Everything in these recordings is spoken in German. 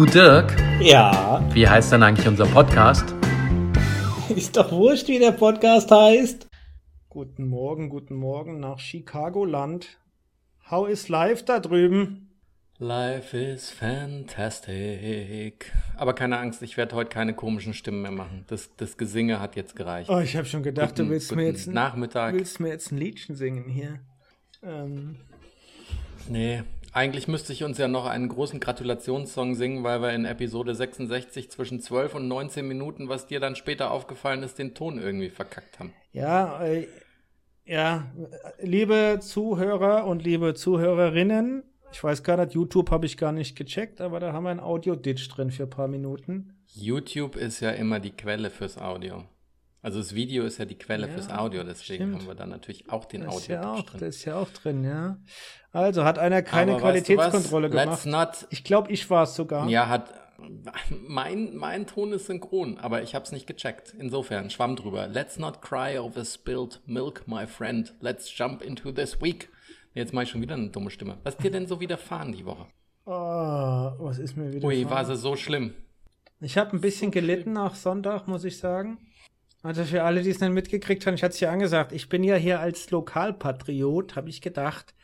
Du Dirk, Ja, wie heißt denn eigentlich unser Podcast? ist doch wurscht, wie der Podcast heißt. Guten Morgen, guten Morgen nach Chicagoland. How is life da drüben? Life is fantastic. Aber keine Angst, ich werde heute keine komischen Stimmen mehr machen. Das, das Gesinge hat jetzt gereicht. Oh, ich habe schon gedacht, Guten- du willst mir jetzt ein, Nachmittag. willst mir jetzt ein Liedchen singen hier. Ähm, Nee, eigentlich müsste ich uns ja noch einen großen Gratulationssong singen, weil wir in Episode 66 zwischen 12 und 19 Minuten, was dir dann später aufgefallen ist, den Ton irgendwie verkackt haben. ja, äh, ja, liebe Zuhörer und liebe Zuhörerinnen, ich weiß gar nicht, YouTube habe ich gar nicht gecheckt, aber da haben wir ein Audio-Ditch drin für ein paar Minuten. YouTube ist ja immer die Quelle fürs Audio. Also das Video ist ja die Quelle Ja, fürs Audio, deswegen stimmt. haben wir dann natürlich auch den ist, ja Audio auch, drin. das ist ja auch drin, ja. Also hat einer keine Aber weißt du? Qualitätskontrolle gemacht. not Ich glaube, ich war es sogar. Ja, hat. Mein, mein Ton ist synchron, aber ich habe es nicht gecheckt. Insofern, schwamm drüber. Let's not cry over spilled milk, my friend. Let's jump into this week. Jetzt mache ich schon wieder eine dumme Stimme. Was ist dir denn so widerfahren die Woche? Oh, was ist mir wieder? Ui, war sie so schlimm. Ich habe ein bisschen gelitten nach Sonntag, muss ich sagen. Also für alle, die es nicht mitgekriegt haben, ich hatte es ja angesagt, ich bin ja hier als Lokalpatriot, habe ich gedacht,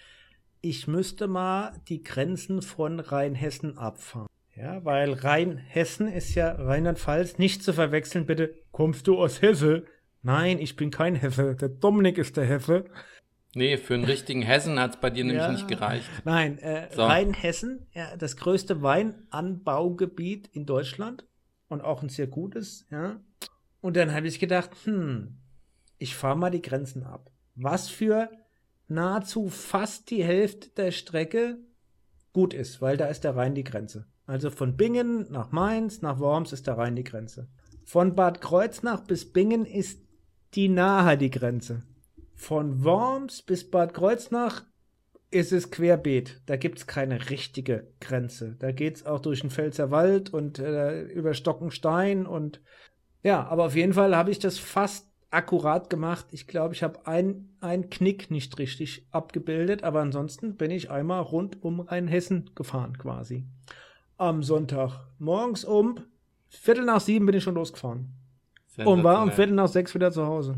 ich müsste mal die Grenzen von Rheinhessen abfahren. Ja, weil Rheinhessen ist ja Rheinland-Pfalz, nicht zu verwechseln, bitte, kommst du aus Hesse? Nein, ich bin kein Hesse, der Dominik ist der Hesse. Nee, für einen richtigen Hessen hat es bei dir nämlich Ja. nicht gereicht. Nein, äh, So. Rheinhessen, ja, das größte Weinanbaugebiet in Deutschland und auch ein sehr gutes, ja. Und dann habe ich gedacht, hm, ich fahre mal die Grenzen ab. Was für nahezu fast die Hälfte der Strecke gut ist, weil da ist der Rhein die Grenze. Also von Bingen nach Mainz, nach Worms ist der Rhein die Grenze. Von Bad Kreuznach bis Bingen ist die Nahe die Grenze. Von Worms bis Bad Kreuznach ist es querbeet. Da gibt es keine richtige Grenze. Da geht es auch durch den Pfälzer Wald und äh, über Stockenstein und ja, aber auf jeden Fall habe ich das fast akkurat gemacht. Ich glaube, ich habe ein, ein Knick nicht richtig abgebildet, aber ansonsten bin ich einmal rund um Rheinhessen gefahren quasi. Am Sonntag morgens um Viertel nach sieben bin ich schon losgefahren und war um. Viertel nach sechs wieder zu Hause.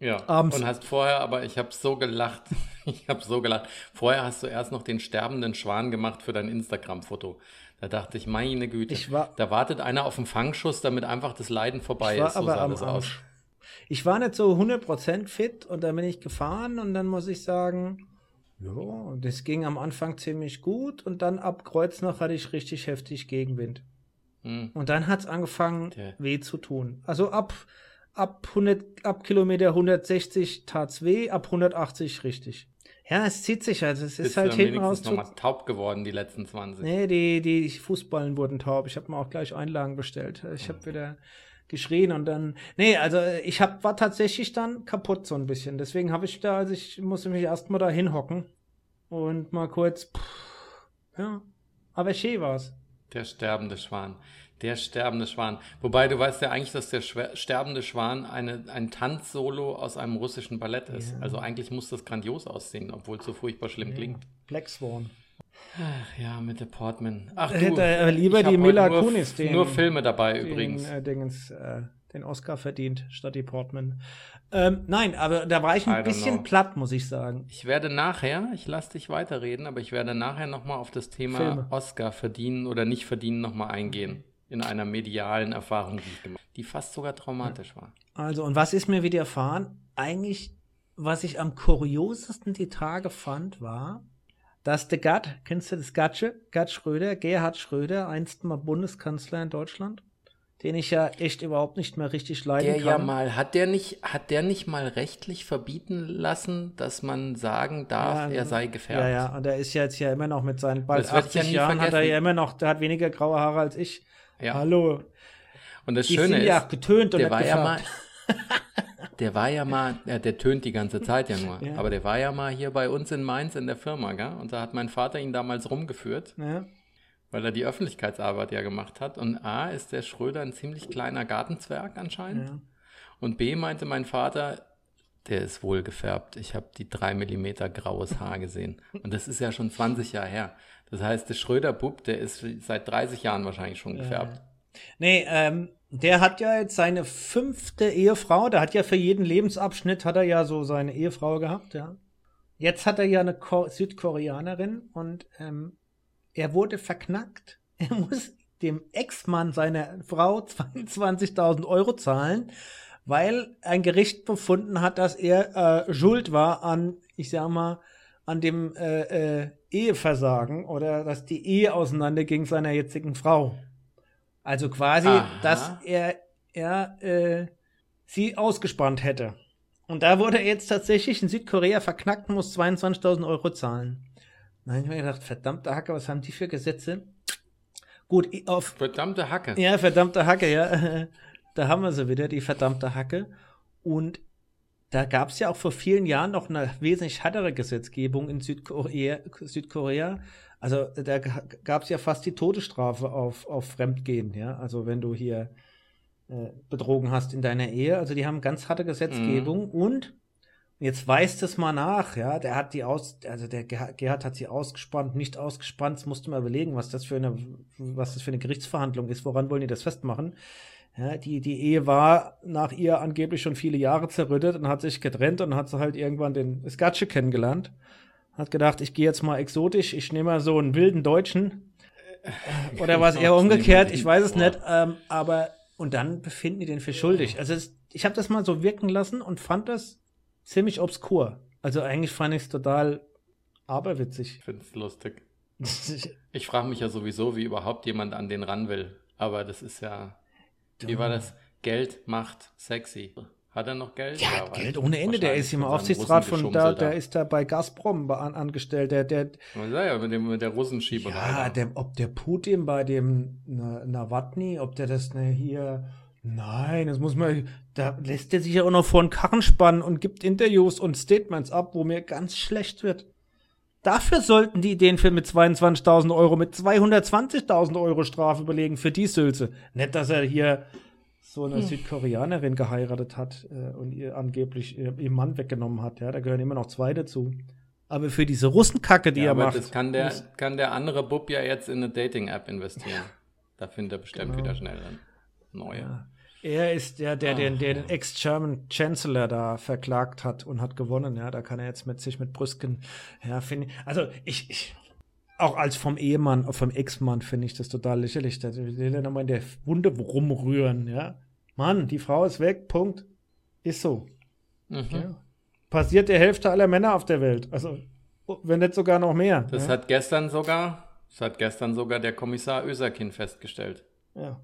Ja, Abends. und hast vorher, aber ich habe so gelacht. Ich habe so gelacht. Vorher hast du erst noch den sterbenden Schwan gemacht für dein Instagram-Foto. Da dachte ich, meine Güte, Ich war- da wartet einer auf einen Fangschuss, damit einfach das Leiden vorbei ist. So aber sah das aus. Ich war nicht so 100% fit und dann bin ich gefahren und dann muss ich sagen, ja, das ging am Anfang ziemlich gut und dann ab Kreuznach hatte ich richtig heftig Gegenwind. Hm. Und dann hat es angefangen, Der- weh zu tun. Also ab, ab, 100, ab Kilometer 160 tat's weh, ab 180 richtig. Ja, es zieht sich also. Es ist Bist halt hinten raus. nochmal taub geworden, die letzten 20. Nee, die, die Fußballen wurden taub. Ich habe mir auch gleich Einlagen bestellt. Ich habe wieder geschrien und dann. Nee, also ich hab, war tatsächlich dann kaputt so ein bisschen. Deswegen habe ich da, also ich musste mich erstmal da hinhocken und mal kurz. Pff, ja. Aber schön war's. Der sterbende Schwan. Der sterbende Schwan. Wobei du weißt ja eigentlich, dass der Schwer sterbende Schwan eine, ein Tanzsolo aus einem russischen Ballett ist. Ja. Also eigentlich muss das grandios aussehen, obwohl es so furchtbar schlimm klingt. Black Swan. Ach ja, mit der Portman. Ach du, Hätte er lieber die Mila nur, Kunis, den- nur Filme dabei Den, übrigens. äh, Dingens, äh, den Oscar verdient statt die Portman. Ähm, nein, aber da war ich ein bisschen know. platt, muss ich sagen. Ich werde nachher, ich lasse dich weiterreden, aber ich werde nachher nochmal auf das Thema Filme. Oscar verdienen oder nicht verdienen nochmal eingehen. In einer medialen Erfahrung, die ich gemacht habe, die fast sogar traumatisch war. Also, und was ist mir widerfahren? Eigentlich, was ich am kuriosesten die Tage fand, war, dass der Gatt, kennst du das Gatsche? Gerd Schröder, Gerhard Schröder, einst mal Bundeskanzler in Deutschland, den ich ja echt überhaupt nicht mehr richtig leiden Der kann. ja mal, hat der nicht, hat der nicht mal rechtlich verbieten lassen, dass man sagen darf, Ja, er sei gefährdet? Ja, ja, und er ist ja jetzt ja immer noch mit seinen bald Das werd ich ja 80 nie Jahren, hat er vergessen. ja immer noch, der hat weniger graue Haare als ich. Ja. Hallo. Und das Die Schöne sind ist, ja getönt und der war ja mal, der war ja mal, ja, der tönt die ganze Zeit ja nur, Ja. aber der war ja mal hier bei uns in Mainz in der Firma, gell? Und da hat mein Vater ihn damals rumgeführt, Ja. weil er die Öffentlichkeitsarbeit ja gemacht hat. Und A, ist der Schröder ein ziemlich kleiner Gartenzwerg anscheinend. Ja. Und B, meinte mein Vater, der ist wohl gefärbt. Ich habe die drei Millimeter graues Haar gesehen. Und das ist ja schon 20 Jahre her. Das heißt, der Schröder-Bub, der ist seit 30 Jahren wahrscheinlich schon gefärbt. Nee, ähm, der hat ja jetzt seine fünfte Ehefrau. Der hat ja für jeden Lebensabschnitt hat er ja so seine Ehefrau gehabt, ja. Jetzt hat er ja eine Ko Südkoreanerin und ähm, er wurde verknackt. Er muss dem Ex-Mann seiner Frau 22.000 Euro zahlen, weil ein Gericht befunden hat, dass er äh, schuld war an, ich sag mal, an dem äh, äh, Eheversagen oder dass die Ehe auseinanderging seiner jetzigen Frau. Also quasi, Aha. dass er, er äh, sie ausgespannt hätte. Und da wurde er jetzt tatsächlich in Südkorea verknackt und muss 22.000 Euro zahlen. Da habe ich mir gedacht, verdammte Hacke, was haben die für Gesetze? Gut, auf. Verdammte Hacke. Ja, verdammte Hacke, ja. Da haben wir sie wieder, die verdammte Hacke. Und da gab es ja auch vor vielen Jahren noch eine wesentlich härtere Gesetzgebung in Südkorea. Südkorea. Also da gab es ja fast die Todesstrafe auf, auf Fremdgehen, ja. Also wenn du hier äh, betrogen hast in deiner Ehe. Also die haben ganz harte Gesetzgebung mhm. und Jetzt weist es mal nach, ja. Der hat die aus, also der Gerhard hat sie ausgespannt, nicht ausgespannt. Das musste mal überlegen, was das für eine, was das für eine Gerichtsverhandlung ist. Woran wollen die das festmachen? Ja, die, die Ehe war nach ihr angeblich schon viele Jahre zerrüttet und hat sich getrennt und hat sie halt irgendwann den Skatsche kennengelernt. Hat gedacht, ich gehe jetzt mal exotisch, ich nehme mal so einen wilden Deutschen. Oder war es eher umgekehrt? Ich weiß es nicht. Ähm, aber, und dann befinden die den für schuldig. Also, es, ich habe das mal so wirken lassen und fand das ziemlich obskur. Also eigentlich fand ich es total aberwitzig. Ich finde es lustig. ich frage mich ja sowieso, wie überhaupt jemand an den ran will. Aber das ist ja. Wie war das? Geld macht sexy. Hat er noch Geld? Ja, ja Geld ohne Ende. Der ist im Aufsichtsrat von da, der ist da bei Gazprom an, angestellt. Der, der, ja, ja, mit, dem, mit der Russenschieber. Ja, der, ob der Putin bei dem Nawatny, ob der das ne, hier Nein, das muss man, da lässt er sich ja auch noch vor den Karren spannen und gibt Interviews und Statements ab, wo mir ganz schlecht wird. Dafür sollten die den Film mit 22.000 Euro mit 220.000 Euro Strafe belegen für die Sülze. Nicht, dass er hier so eine hm. Südkoreanerin geheiratet hat äh, und ihr angeblich ihr, ihr Mann weggenommen hat. Ja, da gehören immer noch zwei dazu. Aber für diese Russenkacke, die ja, er aber macht. Das kann der, kann der andere Bub ja jetzt in eine Dating-App investieren. Da findet er bestimmt genau. wieder schnell dann neue. Ja. Er ist der, der, der, der den Ex-German Chancellor da verklagt hat und hat gewonnen. Ja, da kann er jetzt mit sich mit Brüsken, ja, finde ich. Also ich, ich, auch als vom Ehemann, vom Ex-Mann finde ich das total lächerlich. Da will er nochmal in der Wunde rumrühren, ja. Mann, die Frau ist weg, Punkt. Ist so. Mhm. Ja. Passiert der Hälfte aller Männer auf der Welt. Also, wenn nicht sogar noch mehr. Das ja. hat gestern sogar, das hat gestern sogar der Kommissar Öserkin festgestellt. Ja.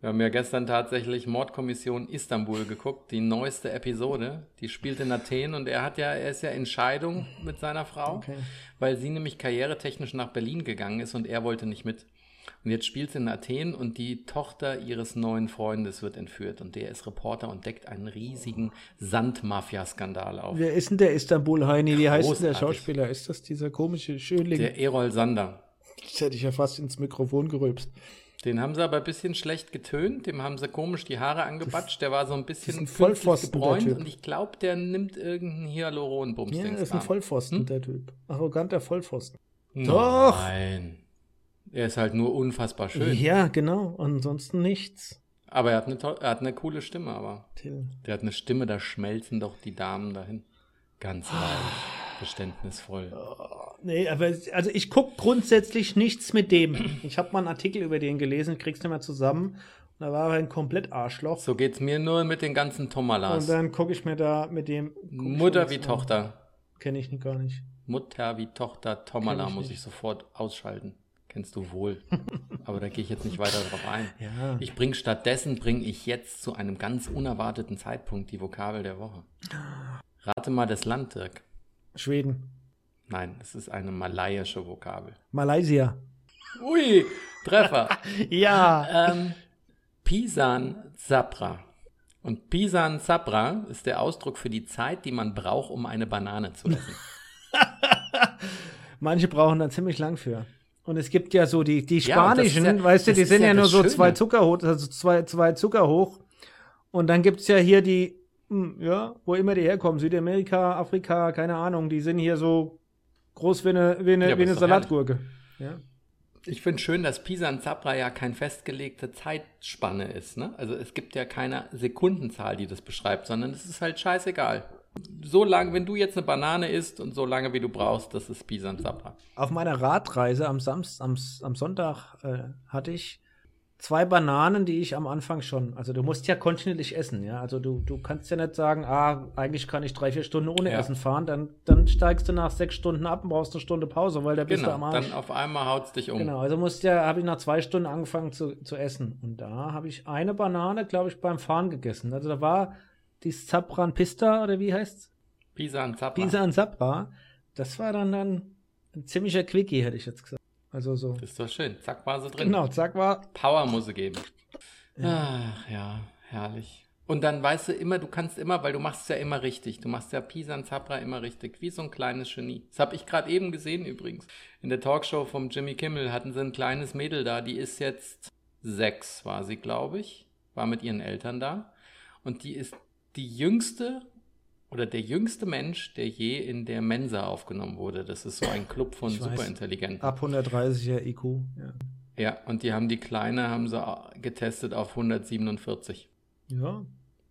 Wir haben ja gestern tatsächlich Mordkommission Istanbul geguckt, die neueste Episode. Die spielt in Athen und er hat ja, er ist ja in Scheidung mit seiner Frau, okay. weil sie nämlich karrieretechnisch nach Berlin gegangen ist und er wollte nicht mit. Und jetzt spielt sie in Athen und die Tochter ihres neuen Freundes wird entführt und der ist Reporter und deckt einen riesigen Sandmafia-Skandal auf. Wer ist denn der Istanbul-Heini? Wie heißt denn der Schauspieler? Ist das dieser komische Schönling? Der Erol Sander. Das hätte ich ja fast ins Mikrofon gerülpst. Den haben sie aber ein bisschen schlecht getönt, dem haben sie komisch die Haare angebatscht, der war so ein bisschen Vollpfosten, gebräunt und ich glaube, der nimmt irgendeinen Hyaluron-Bums. Ja, der ist ein Vollpfosten, hm? der Typ. Arroganter Vollpfosten. Doch! Nein. Er ist halt nur unfassbar schön. Ja, genau. Ansonsten nichts. Aber er hat eine, er hat eine coole Stimme, aber. Till. Der hat eine Stimme, da schmelzen doch die Damen dahin. Ganz leicht verständnisvoll. Oh, nee, aber also ich gucke grundsätzlich nichts mit dem. Ich habe mal einen Artikel über den gelesen, kriegst du mal zusammen. Da war er ein komplett Arschloch. So geht's mir nur mit den ganzen Tomalas. Und dann gucke ich mir da mit dem. Mutter wie Tochter. Kenne ich gar nicht. Mutter wie Tochter Tomala muss nicht. ich sofort ausschalten. Kennst du wohl. Aber da gehe ich jetzt nicht weiter drauf ein. Ja. Ich bringe stattdessen, bringe ich jetzt zu einem ganz unerwarteten Zeitpunkt die Vokabel der Woche. Rate mal das Land, Dirk. Schweden. Nein, es ist eine malaiische Vokabel. Malaysia. Ui, Treffer. ja. Ähm, Pisan Zapra. Und Pisan Zapra ist der Ausdruck für die Zeit, die man braucht, um eine Banane zu essen. Manche brauchen da ziemlich lang für. Und es gibt ja so die, die spanischen, ja, ja, weißt du, die sind ja, nur so zwei Zucker hoch, also zwei, zwei Zucker hoch. Und dann gibt es ja hier die ja, wo immer die herkommen, Südamerika, Afrika, keine Ahnung, die sind hier so groß wie eine, wie eine, Ja, wie eine Salatgurke. Ja. Ich finde schön, dass Pisan Zapra ja keine festgelegte Zeitspanne ist. Ne? Also es gibt ja keine Sekundenzahl, die das beschreibt, sondern es ist halt scheißegal. So lange, wenn du jetzt eine Banane isst und so lange wie du brauchst, das ist Pisan Zapra. Auf meiner Radreise am, Samst, am, am Sonntag äh, hatte ich zwei Bananen, die ich am Anfang schon, also du musst ja kontinuierlich essen, ja. Also du, du kannst ja nicht sagen, ah, eigentlich kann ich drei, vier Stunden ohne Ja. Essen fahren, dann, dann steigst du nach sechs Stunden ab und brauchst eine Stunde Pause, weil da bist du Genau, am Arsch. dann auf einmal haut's dich um. Genau, also musste ja, habe ich nach zwei Stunden angefangen zu, zu essen. Und da habe ich eine Banane, glaube ich, beim Fahren gegessen. Also da war die Zapran Pista oder wie heißt's? Pisan Zapra. Pisa und Zapra. Das war dann, dann ein ziemlicher Quickie, hätte ich jetzt gesagt. Also so. Das ist doch schön. Zack, war sie drin. Genau, zack war. Power muss sie geben. Ach ja, herrlich. Und dann weißt du immer, du kannst immer, weil du machst es ja immer richtig. Du machst ja Pisan Zapra immer richtig, wie so ein kleines Genie. Das habe ich gerade eben gesehen übrigens. In der Talkshow vom Jimmy Kimmel hatten sie ein kleines Mädel da, die ist jetzt sechs, war sie, glaube ich, war mit ihren Eltern da. Und die ist die jüngste oder der jüngste Mensch, der je in der Mensa aufgenommen wurde. Das ist so ein Club von Ich weiß. Superintelligenten. Ab 130er IQ. Ja. Ja, und die haben die Kleine haben sie getestet auf 147. ja.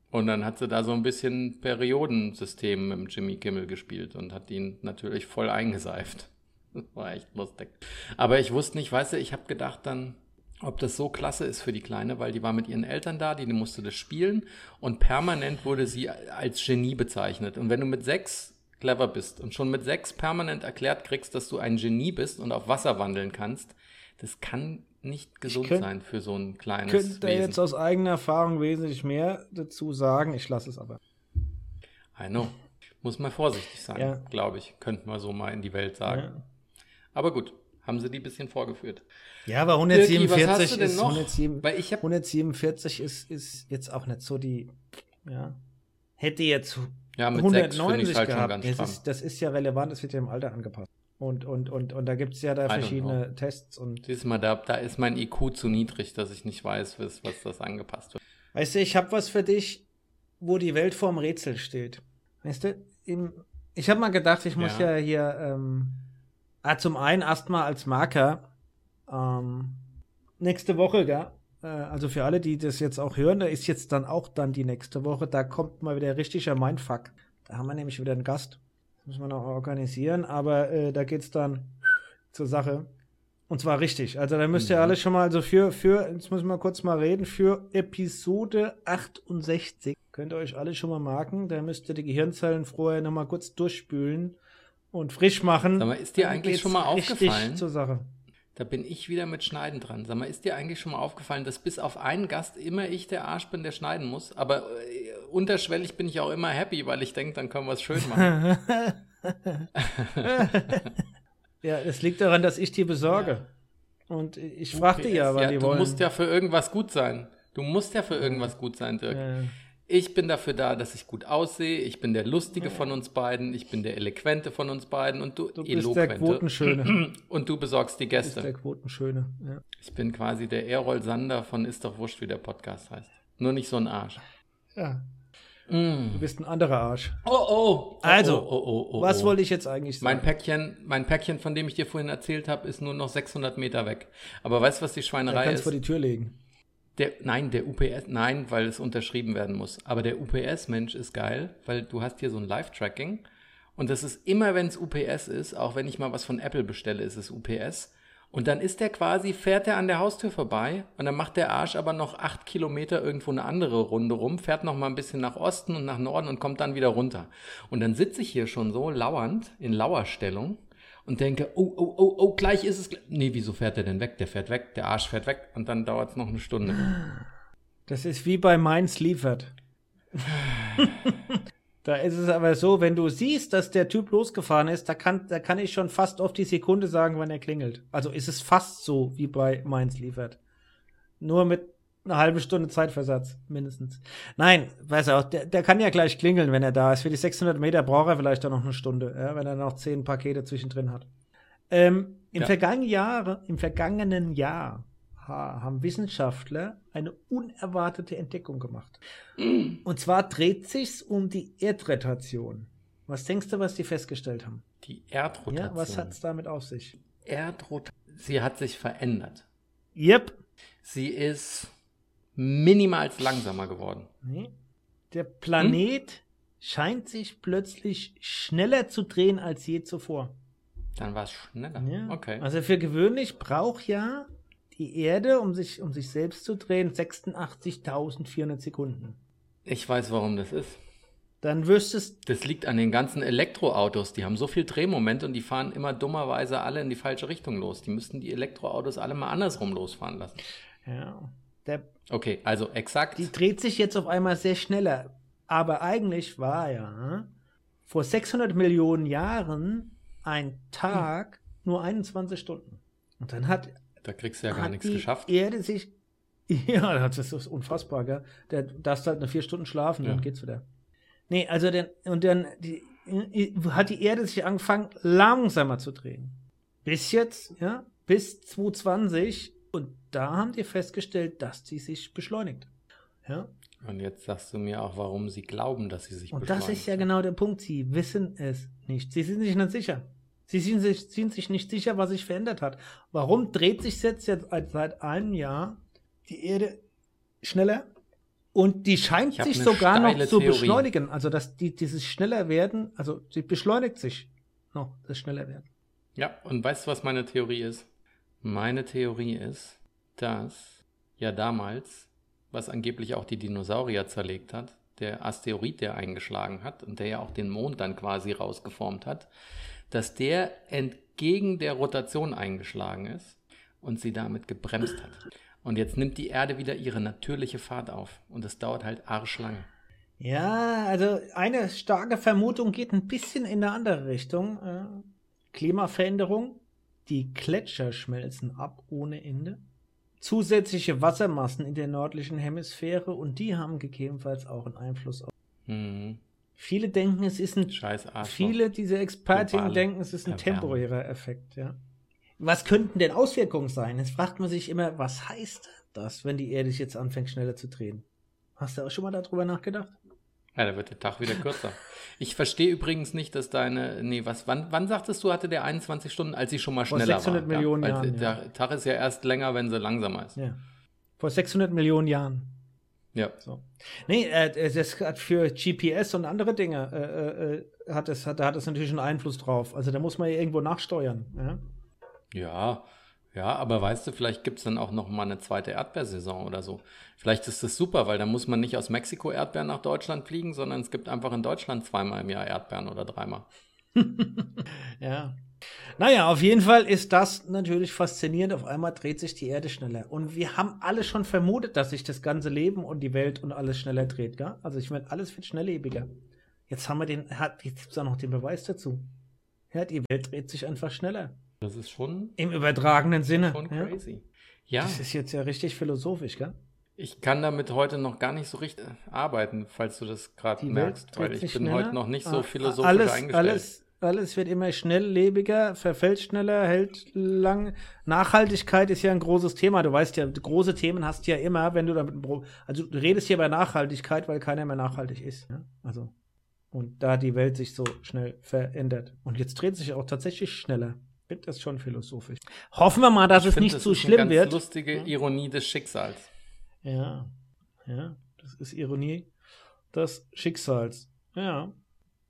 Und dann hat sie da so ein bisschen Periodensystem mit Jimmy Kimmel gespielt und hat ihn natürlich voll eingeseift. Das war echt lustig. Aber ich wusste nicht, weißt du, ich habe gedacht dann, ob das so klasse ist für die Kleine, weil die war mit ihren Eltern da, die, musste das spielen und permanent wurde sie als Genie bezeichnet. Und wenn du mit sechs clever bist und schon mit sechs permanent erklärt kriegst, dass du ein Genie bist und auf Wasser wandeln kannst, das kann nicht gesund könnt- sein für so ein kleines Könnte da Wesen. jetzt aus eigener Erfahrung wesentlich mehr dazu sagen. Ich lasse es aber. I know. Muss man vorsichtig sein, Ja. glaube ich. Könnten wir so mal in die Welt sagen. Ja. Aber gut, haben sie die bisschen vorgeführt. Ja, aber Dirki, 147 was hast du denn ist noch? 107, Weil ich habe 147 ist, ist jetzt auch nicht so die, ja, hätte jetzt ja mit sechs finde 190 ich halt schon gehabt. das, ist, das ist ja relevant, das wird ja im Alter angepasst. Und, und, und, und da gibt es ja da verschiedene Tests und Siehst mal, da, da ist mein IQ zu niedrig, dass ich nicht weiß, was, was das angepasst wird. Weißt du, ich habe was für dich, wo die Welt vorm Rätsel steht. Weißt du, im, ich habe mal gedacht, ich muss ja, Ja. hier, ähm, ah, zum einen erstmal als Marker, ähm, nächste Woche, gell? Äh, also für alle, die das jetzt auch hören, da ist jetzt dann auch dann die nächste Woche, da kommt mal wieder richtiger Mindfuck. Da haben wir nämlich wieder einen Gast. Das müssen wir noch organisieren, aber äh, da geht's dann zur Sache. Und zwar richtig. Also da müsst ihr Mhm. alle schon mal, also für, für, jetzt müssen wir kurz mal reden, für Episode 68 könnt ihr euch alle schon mal marken. Da müsst ihr die Gehirnzellen vorher nochmal kurz durchspülen und frisch machen. Sag mal, ist dir eigentlich schon mal aufgefallen? zur Sache. Da bin ich wieder mit Schneiden dran. Sag mal, ist dir eigentlich schon mal aufgefallen, dass bis auf einen Gast immer ich der Arsch bin, der schneiden muss? Aber äh, unterschwellig bin ich auch immer happy, weil ich denke, dann können wir es schön machen. Ja, es liegt daran, dass ich die besorge. Und ich fragte ja, weil die du wollen. musst ja für irgendwas gut sein. Du musst ja für irgendwas gut sein, Dirk. äh, Ich bin dafür da, dass ich gut aussehe. Ich bin der Lustige von uns beiden. Ich bin der Eloquente von uns beiden. Und du, du bist der Quotenschöne. Und du besorgst die Du bist der Gäste. Quotenschöne. Ja. Ich bin quasi der Errol Sander von Ist doch wurscht, wie der Podcast heißt. Nur nicht so ein Arsch. ja, Mm. du bist ein anderer Arsch. Oh, oh. Also, oh, oh, oh, oh, Was oh. wollte ich jetzt eigentlich Mein sagen? Päckchen, mein Päckchen, von dem ich dir vorhin erzählt habe, ist nur noch 600 Meter weg. Aber weißt du, was die Schweinerei kannst ist? vor die Tür legen. Der, nein, der UPS, nein, weil es unterschrieben werden muss. Aber der UPS-Mensch ist geil, weil du hast hier so ein Live-Tracking. Und das ist immer, wenn es UPS ist, auch wenn ich mal was von Apple bestelle, ist es UPS. Und dann ist der quasi, fährt er an der Haustür vorbei und dann macht der Arsch aber noch acht Kilometer irgendwo eine andere Runde rum, fährt noch mal ein bisschen nach Osten und nach Norden und kommt dann wieder runter. Und dann sitze ich hier schon so lauernd, in Lauerstellung und denke, oh, oh, oh, oh, gleich ist es. Nee, wieso fährt der denn weg? Der fährt weg, der Arsch fährt weg und dann dauert es noch eine Stunde. Das ist wie bei Mainz liefert. da ist es aber so, wenn du siehst, dass der Typ losgefahren ist, da kann, da kann ich schon fast auf die Sekunde sagen, wann er klingelt. Also ist es fast so wie bei Mainz liefert. Nur mit einer halben Stunde Zeitversatz, mindestens. Nein, weiß auch, der, der kann ja gleich klingeln, wenn er da ist. Für die 600 Meter braucht er vielleicht auch noch eine Stunde, ja, wenn er noch zehn Pakete zwischendrin hat. Ähm, im, Ja. vergangenen Jahr, Im vergangenen Jahr haben Wissenschaftler eine unerwartete Entdeckung gemacht. Mm. Und zwar dreht sich's um die Erdrotation. Was denkst du, was die festgestellt haben? Die Erdrotation. Ja, was hat's damit auf sich? Erdrotation. Sie hat sich verändert. Yep. Sie ist minimal langsamer geworden. Nee. Der Planet hm? scheint sich plötzlich schneller zu drehen als je zuvor. Dann war es schneller. Ja. Okay. Also für gewöhnlich braucht ja die Erde, um sich, um sich selbst zu drehen, 86.400 Sekunden. Ich weiß, warum das ist. Dann wüsstest Das liegt an den ganzen Elektroautos. Die haben so viel Drehmoment und die fahren immer dummerweise alle in die falsche Richtung los. Die müssten die Elektroautos alle mal andersrum losfahren lassen. Ja. Der, okay, also exakt. Die dreht sich jetzt auf einmal sehr schneller. Aber eigentlich war ja vor 600 Millionen Jahren ein Tag nur 21 Stunden. Und dann hat. Da kriegst du ja gar nichts die geschafft. Erde sich. Ja, das ist unfassbar, gell? Der darfst halt nur vier Stunden schlafen, ja. dann geht's wieder. Nee, also dann, und dann die, hat die Erde sich angefangen, langsamer zu drehen. Bis jetzt, ja, bis 2020. Und da haben die festgestellt, dass sie sich beschleunigt. Ja. Und jetzt sagst du mir auch, warum sie glauben, dass sie sich Und das ist ja genau der Punkt. Sie wissen es nicht. Sie sind sich nicht sicher. Sie sind sich, sind sich nicht sicher, was sich verändert hat. Warum dreht sich jetzt, jetzt seit einem Jahr die Erde schneller? Und die scheint sich sogar noch zu Theorie. beschleunigen. Also, dass die, dieses schneller werden, also sie beschleunigt sich noch, das schneller werden. Ja, und weißt du, was meine Theorie ist? Meine Theorie ist, dass ja damals was angeblich auch die Dinosaurier zerlegt hat, der Asteroid, der eingeschlagen hat und der ja auch den Mond dann quasi rausgeformt hat, dass der entgegen der Rotation eingeschlagen ist und sie damit gebremst hat. Und jetzt nimmt die Erde wieder ihre natürliche Fahrt auf und es dauert halt arschlange. Ja, also eine starke Vermutung geht ein bisschen in eine andere Richtung. Äh, Klimaveränderung. Die Gletscher schmelzen ab ohne Ende zusätzliche Wassermassen in der nördlichen Hemisphäre und die haben gegebenenfalls auch einen Einfluss auf. Mhm. Viele denken, es ist ein. Scheiß Viele dieser Expertinnen denken, es ist ein temporärer Effekt, ja. Was könnten denn Auswirkungen sein? Jetzt fragt man sich immer, was heißt das, wenn die Erde sich jetzt anfängt, schneller zu drehen? Hast du auch schon mal darüber nachgedacht? Ja, da wird der Tag wieder kürzer. Ich verstehe übrigens nicht, dass deine, nee, was, wann, wann sagtest du, hatte der 21 Stunden, als sie schon mal schneller Vor 600 war? Millionen ja, Jahren. Der ja. Tag ist ja erst länger, wenn sie langsamer ist. Ja. Vor 600 Millionen Jahren. Ja. So. Nee, äh, das hat für GPS und andere Dinge, äh, äh, hat es, hat, da hat es natürlich einen Einfluss drauf. Also da muss man ja irgendwo nachsteuern. Ja, ja ja, aber weißt du, vielleicht gibt es dann auch noch mal eine zweite Erdbeersaison oder so. Vielleicht ist das super, weil dann muss man nicht aus Mexiko Erdbeeren nach Deutschland fliegen, sondern es gibt einfach in Deutschland zweimal im Jahr Erdbeeren oder dreimal. ja. Naja, auf jeden Fall ist das natürlich faszinierend. Auf einmal dreht sich die Erde schneller. Und wir haben alle schon vermutet, dass sich das ganze Leben und die Welt und alles schneller dreht. Gell? Also ich meine, alles wird schnelllebiger. Jetzt haben wir den, hat, jetzt gibt es auch noch den Beweis dazu. Ja, die Welt dreht sich einfach schneller. Das ist schon. Im übertragenen Sinne. Schon crazy. Ja. Das ist jetzt ja richtig philosophisch, gell? Ich kann damit heute noch gar nicht so richtig arbeiten, falls du das gerade merkst, weil ich bin schneller. heute noch nicht so ah, philosophisch alles, eingestellt. Alles, alles wird immer schnelllebiger, verfällt schneller, hält lang. Nachhaltigkeit ist ja ein großes Thema. Du weißt ja, große Themen hast du ja immer, wenn du damit. Also du redest hier bei Nachhaltigkeit, weil keiner mehr nachhaltig ist. Ja? Also. Und da die Welt sich so schnell verändert. Und jetzt dreht sich auch tatsächlich schneller finde das schon philosophisch. Hoffen wir mal, dass ich es find, nicht das zu schlimm eine ganz wird. lustige Ironie des Schicksals. Ja, ja, das ist Ironie des Schicksals. Ja,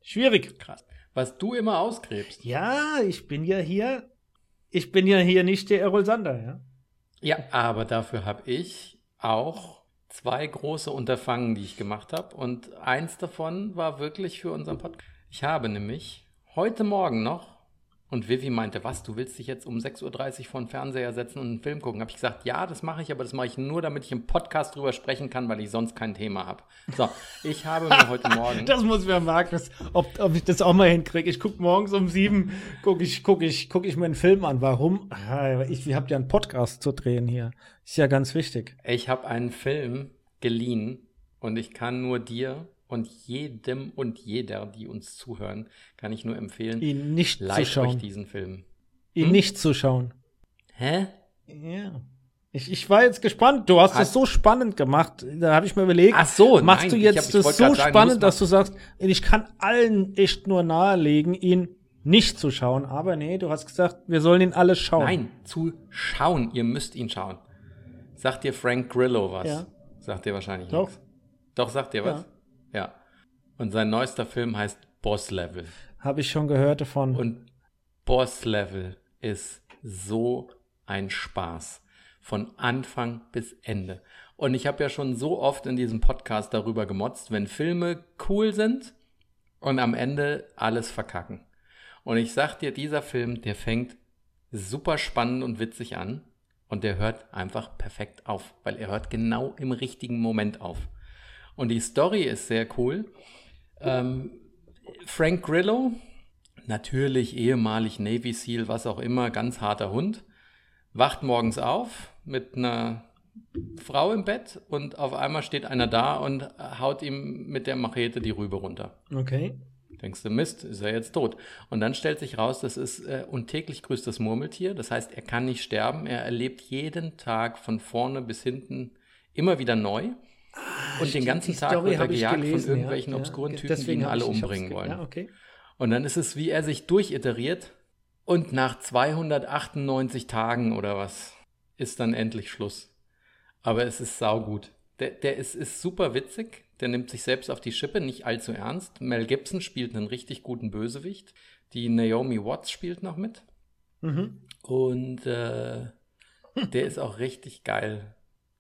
schwierig. Krass. Was du immer ausgräbst. Ja, ich bin ja hier, ich bin ja hier nicht der Errol Sander, ja. Ja, aber dafür habe ich auch zwei große Unterfangen, die ich gemacht habe. Und eins davon war wirklich für unseren Podcast. Ich habe nämlich heute Morgen noch und Vivi meinte, was, du willst dich jetzt um 6.30 Uhr vor den Fernseher setzen und einen Film gucken? Habe ich gesagt, ja, das mache ich, aber das mache ich nur, damit ich im Podcast drüber sprechen kann, weil ich sonst kein Thema habe. So, ich habe mir heute Morgen... Das muss mir Markus, ob, ob ich das auch mal hinkriege. Ich gucke morgens um sieben, gucke ich, guck ich, guck ich mir einen Film an. Warum? Ich, ich habe ja einen Podcast zu drehen hier. Ist ja ganz wichtig. Ich habe einen Film geliehen und ich kann nur dir und jedem und jeder, die uns zuhören, kann ich nur empfehlen, ihn nicht zu schauen. euch diesen Film. Ihn hm? nicht zu schauen. Hä? Ja. Ich, ich war jetzt gespannt. Du hast es so spannend gemacht. Da habe ich mir überlegt, Ach so, machst nein, du ich jetzt hab- ich das so sagen, spannend, dass du sagst, ich kann allen echt nur nahelegen, ihn nicht zu schauen. Aber nee, du hast gesagt, wir sollen ihn alle schauen. Nein, zu schauen. Ihr müsst ihn schauen. Sagt dir Frank Grillo was? Ja. Sagt dir wahrscheinlich Doch. nichts. Doch, sagt dir was? Ja. Und sein neuester Film heißt Boss Level. Habe ich schon gehört davon. Und Boss Level ist so ein Spaß. Von Anfang bis Ende. Und ich habe ja schon so oft in diesem Podcast darüber gemotzt, wenn Filme cool sind und am Ende alles verkacken. Und ich sag dir, dieser Film, der fängt super spannend und witzig an und der hört einfach perfekt auf, weil er hört genau im richtigen Moment auf. Und die Story ist sehr cool. Ähm, Frank Grillo, natürlich ehemalig Navy SEAL, was auch immer, ganz harter Hund, wacht morgens auf mit einer Frau im Bett und auf einmal steht einer da und haut ihm mit der Machete die Rübe runter. okay. Denkst du, Mist, ist er jetzt tot. Und dann stellt sich raus, das ist äh, und täglich grüßt das Murmeltier. Das heißt, er kann nicht sterben. Er erlebt jeden Tag von vorne bis hinten immer wieder neu. Und den ganzen Tag Story wird er gejagt gelesen, von irgendwelchen ja. obskuren Ja, Typen, die ihn alle ich- umbringen ge- wollen. Ja, okay. Und dann ist es, wie er sich durchiteriert und nach 298 Tagen oder was ist dann endlich Schluss. Aber es ist saugut. Der, der ist, ist super witzig, der nimmt sich selbst auf die Schippe, nicht allzu ernst. Mel Gibson spielt einen richtig guten Bösewicht. Die Naomi Watts spielt noch mit. Mhm. Und äh, der ist auch richtig geil.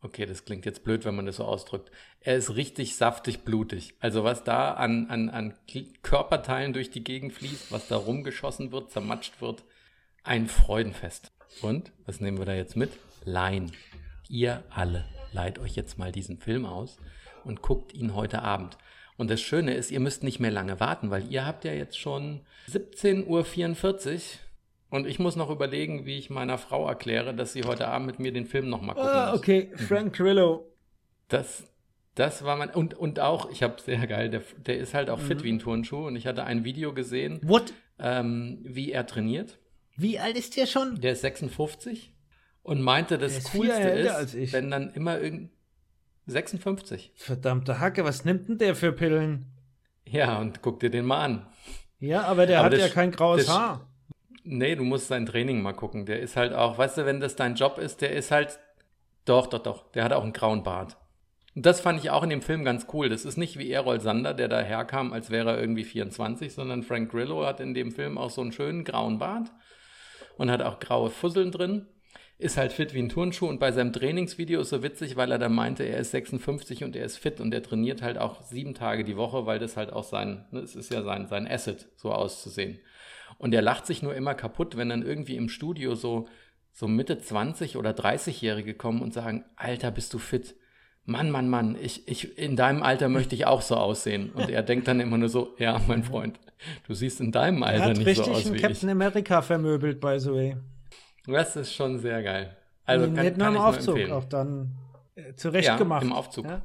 Okay, das klingt jetzt blöd, wenn man das so ausdrückt. Er ist richtig saftig blutig. Also was da an, an, an Körperteilen durch die Gegend fließt, was da rumgeschossen wird, zermatscht wird, ein Freudenfest. Und, was nehmen wir da jetzt mit? Leihen. Ihr alle leiht euch jetzt mal diesen Film aus und guckt ihn heute Abend. Und das Schöne ist, ihr müsst nicht mehr lange warten, weil ihr habt ja jetzt schon 17.44 Uhr und ich muss noch überlegen, wie ich meiner Frau erkläre, dass sie heute Abend mit mir den Film nochmal gucken Ah, muss. okay, Frank Grillo. Das, das war mein. Und, und auch, ich habe sehr geil, der, der ist halt auch Mhm. fit wie ein Turnschuh und ich hatte ein Video gesehen, What? ähm, wie er trainiert. Wie alt ist der schon? Der ist 56 und meinte, das ist Coolste ist, als ich. wenn dann immer irgend 56. Verdammte Hacke, was nimmt denn der für Pillen? Ja, und guck dir den mal an. Ja, aber der Aber hat ja kein graues Haar. Nee, du musst sein Training mal gucken. Der ist halt auch, weißt du, wenn das dein Job ist, der ist halt. Doch, doch, doch. Der hat auch einen grauen Bart. Und das fand ich auch in dem Film ganz cool. Das ist nicht wie Errol Sander, der daherkam, als wäre er irgendwie 24, sondern Frank Grillo hat in dem Film auch so einen schönen grauen Bart und hat auch graue Fusseln drin. Ist halt fit wie ein Turnschuh und bei seinem Trainingsvideo ist so witzig, weil er da meinte, er ist 56 und er ist fit und er trainiert halt auch sieben Tage die Woche, weil das halt auch sein, ne, es ist ja sein, sein Asset, so auszusehen. Und er lacht sich nur immer kaputt, wenn dann irgendwie im Studio so, so Mitte 20 oder 30-Jährige kommen und sagen, Alter, bist du fit? Mann, Mann, Mann, ich, ich, in deinem Alter möchte ich auch so aussehen. Und er denkt dann immer nur so, ja, mein Freund, du siehst in deinem Er Alter hat nicht so richtig aus einen wie Captain ich. America vermöbelt, by the way. Das ist schon sehr geil. Also kann, nicht nur im nur Aufzug, empfehlen. auch dann äh, zurecht Ja, gemacht. im Aufzug. Ja?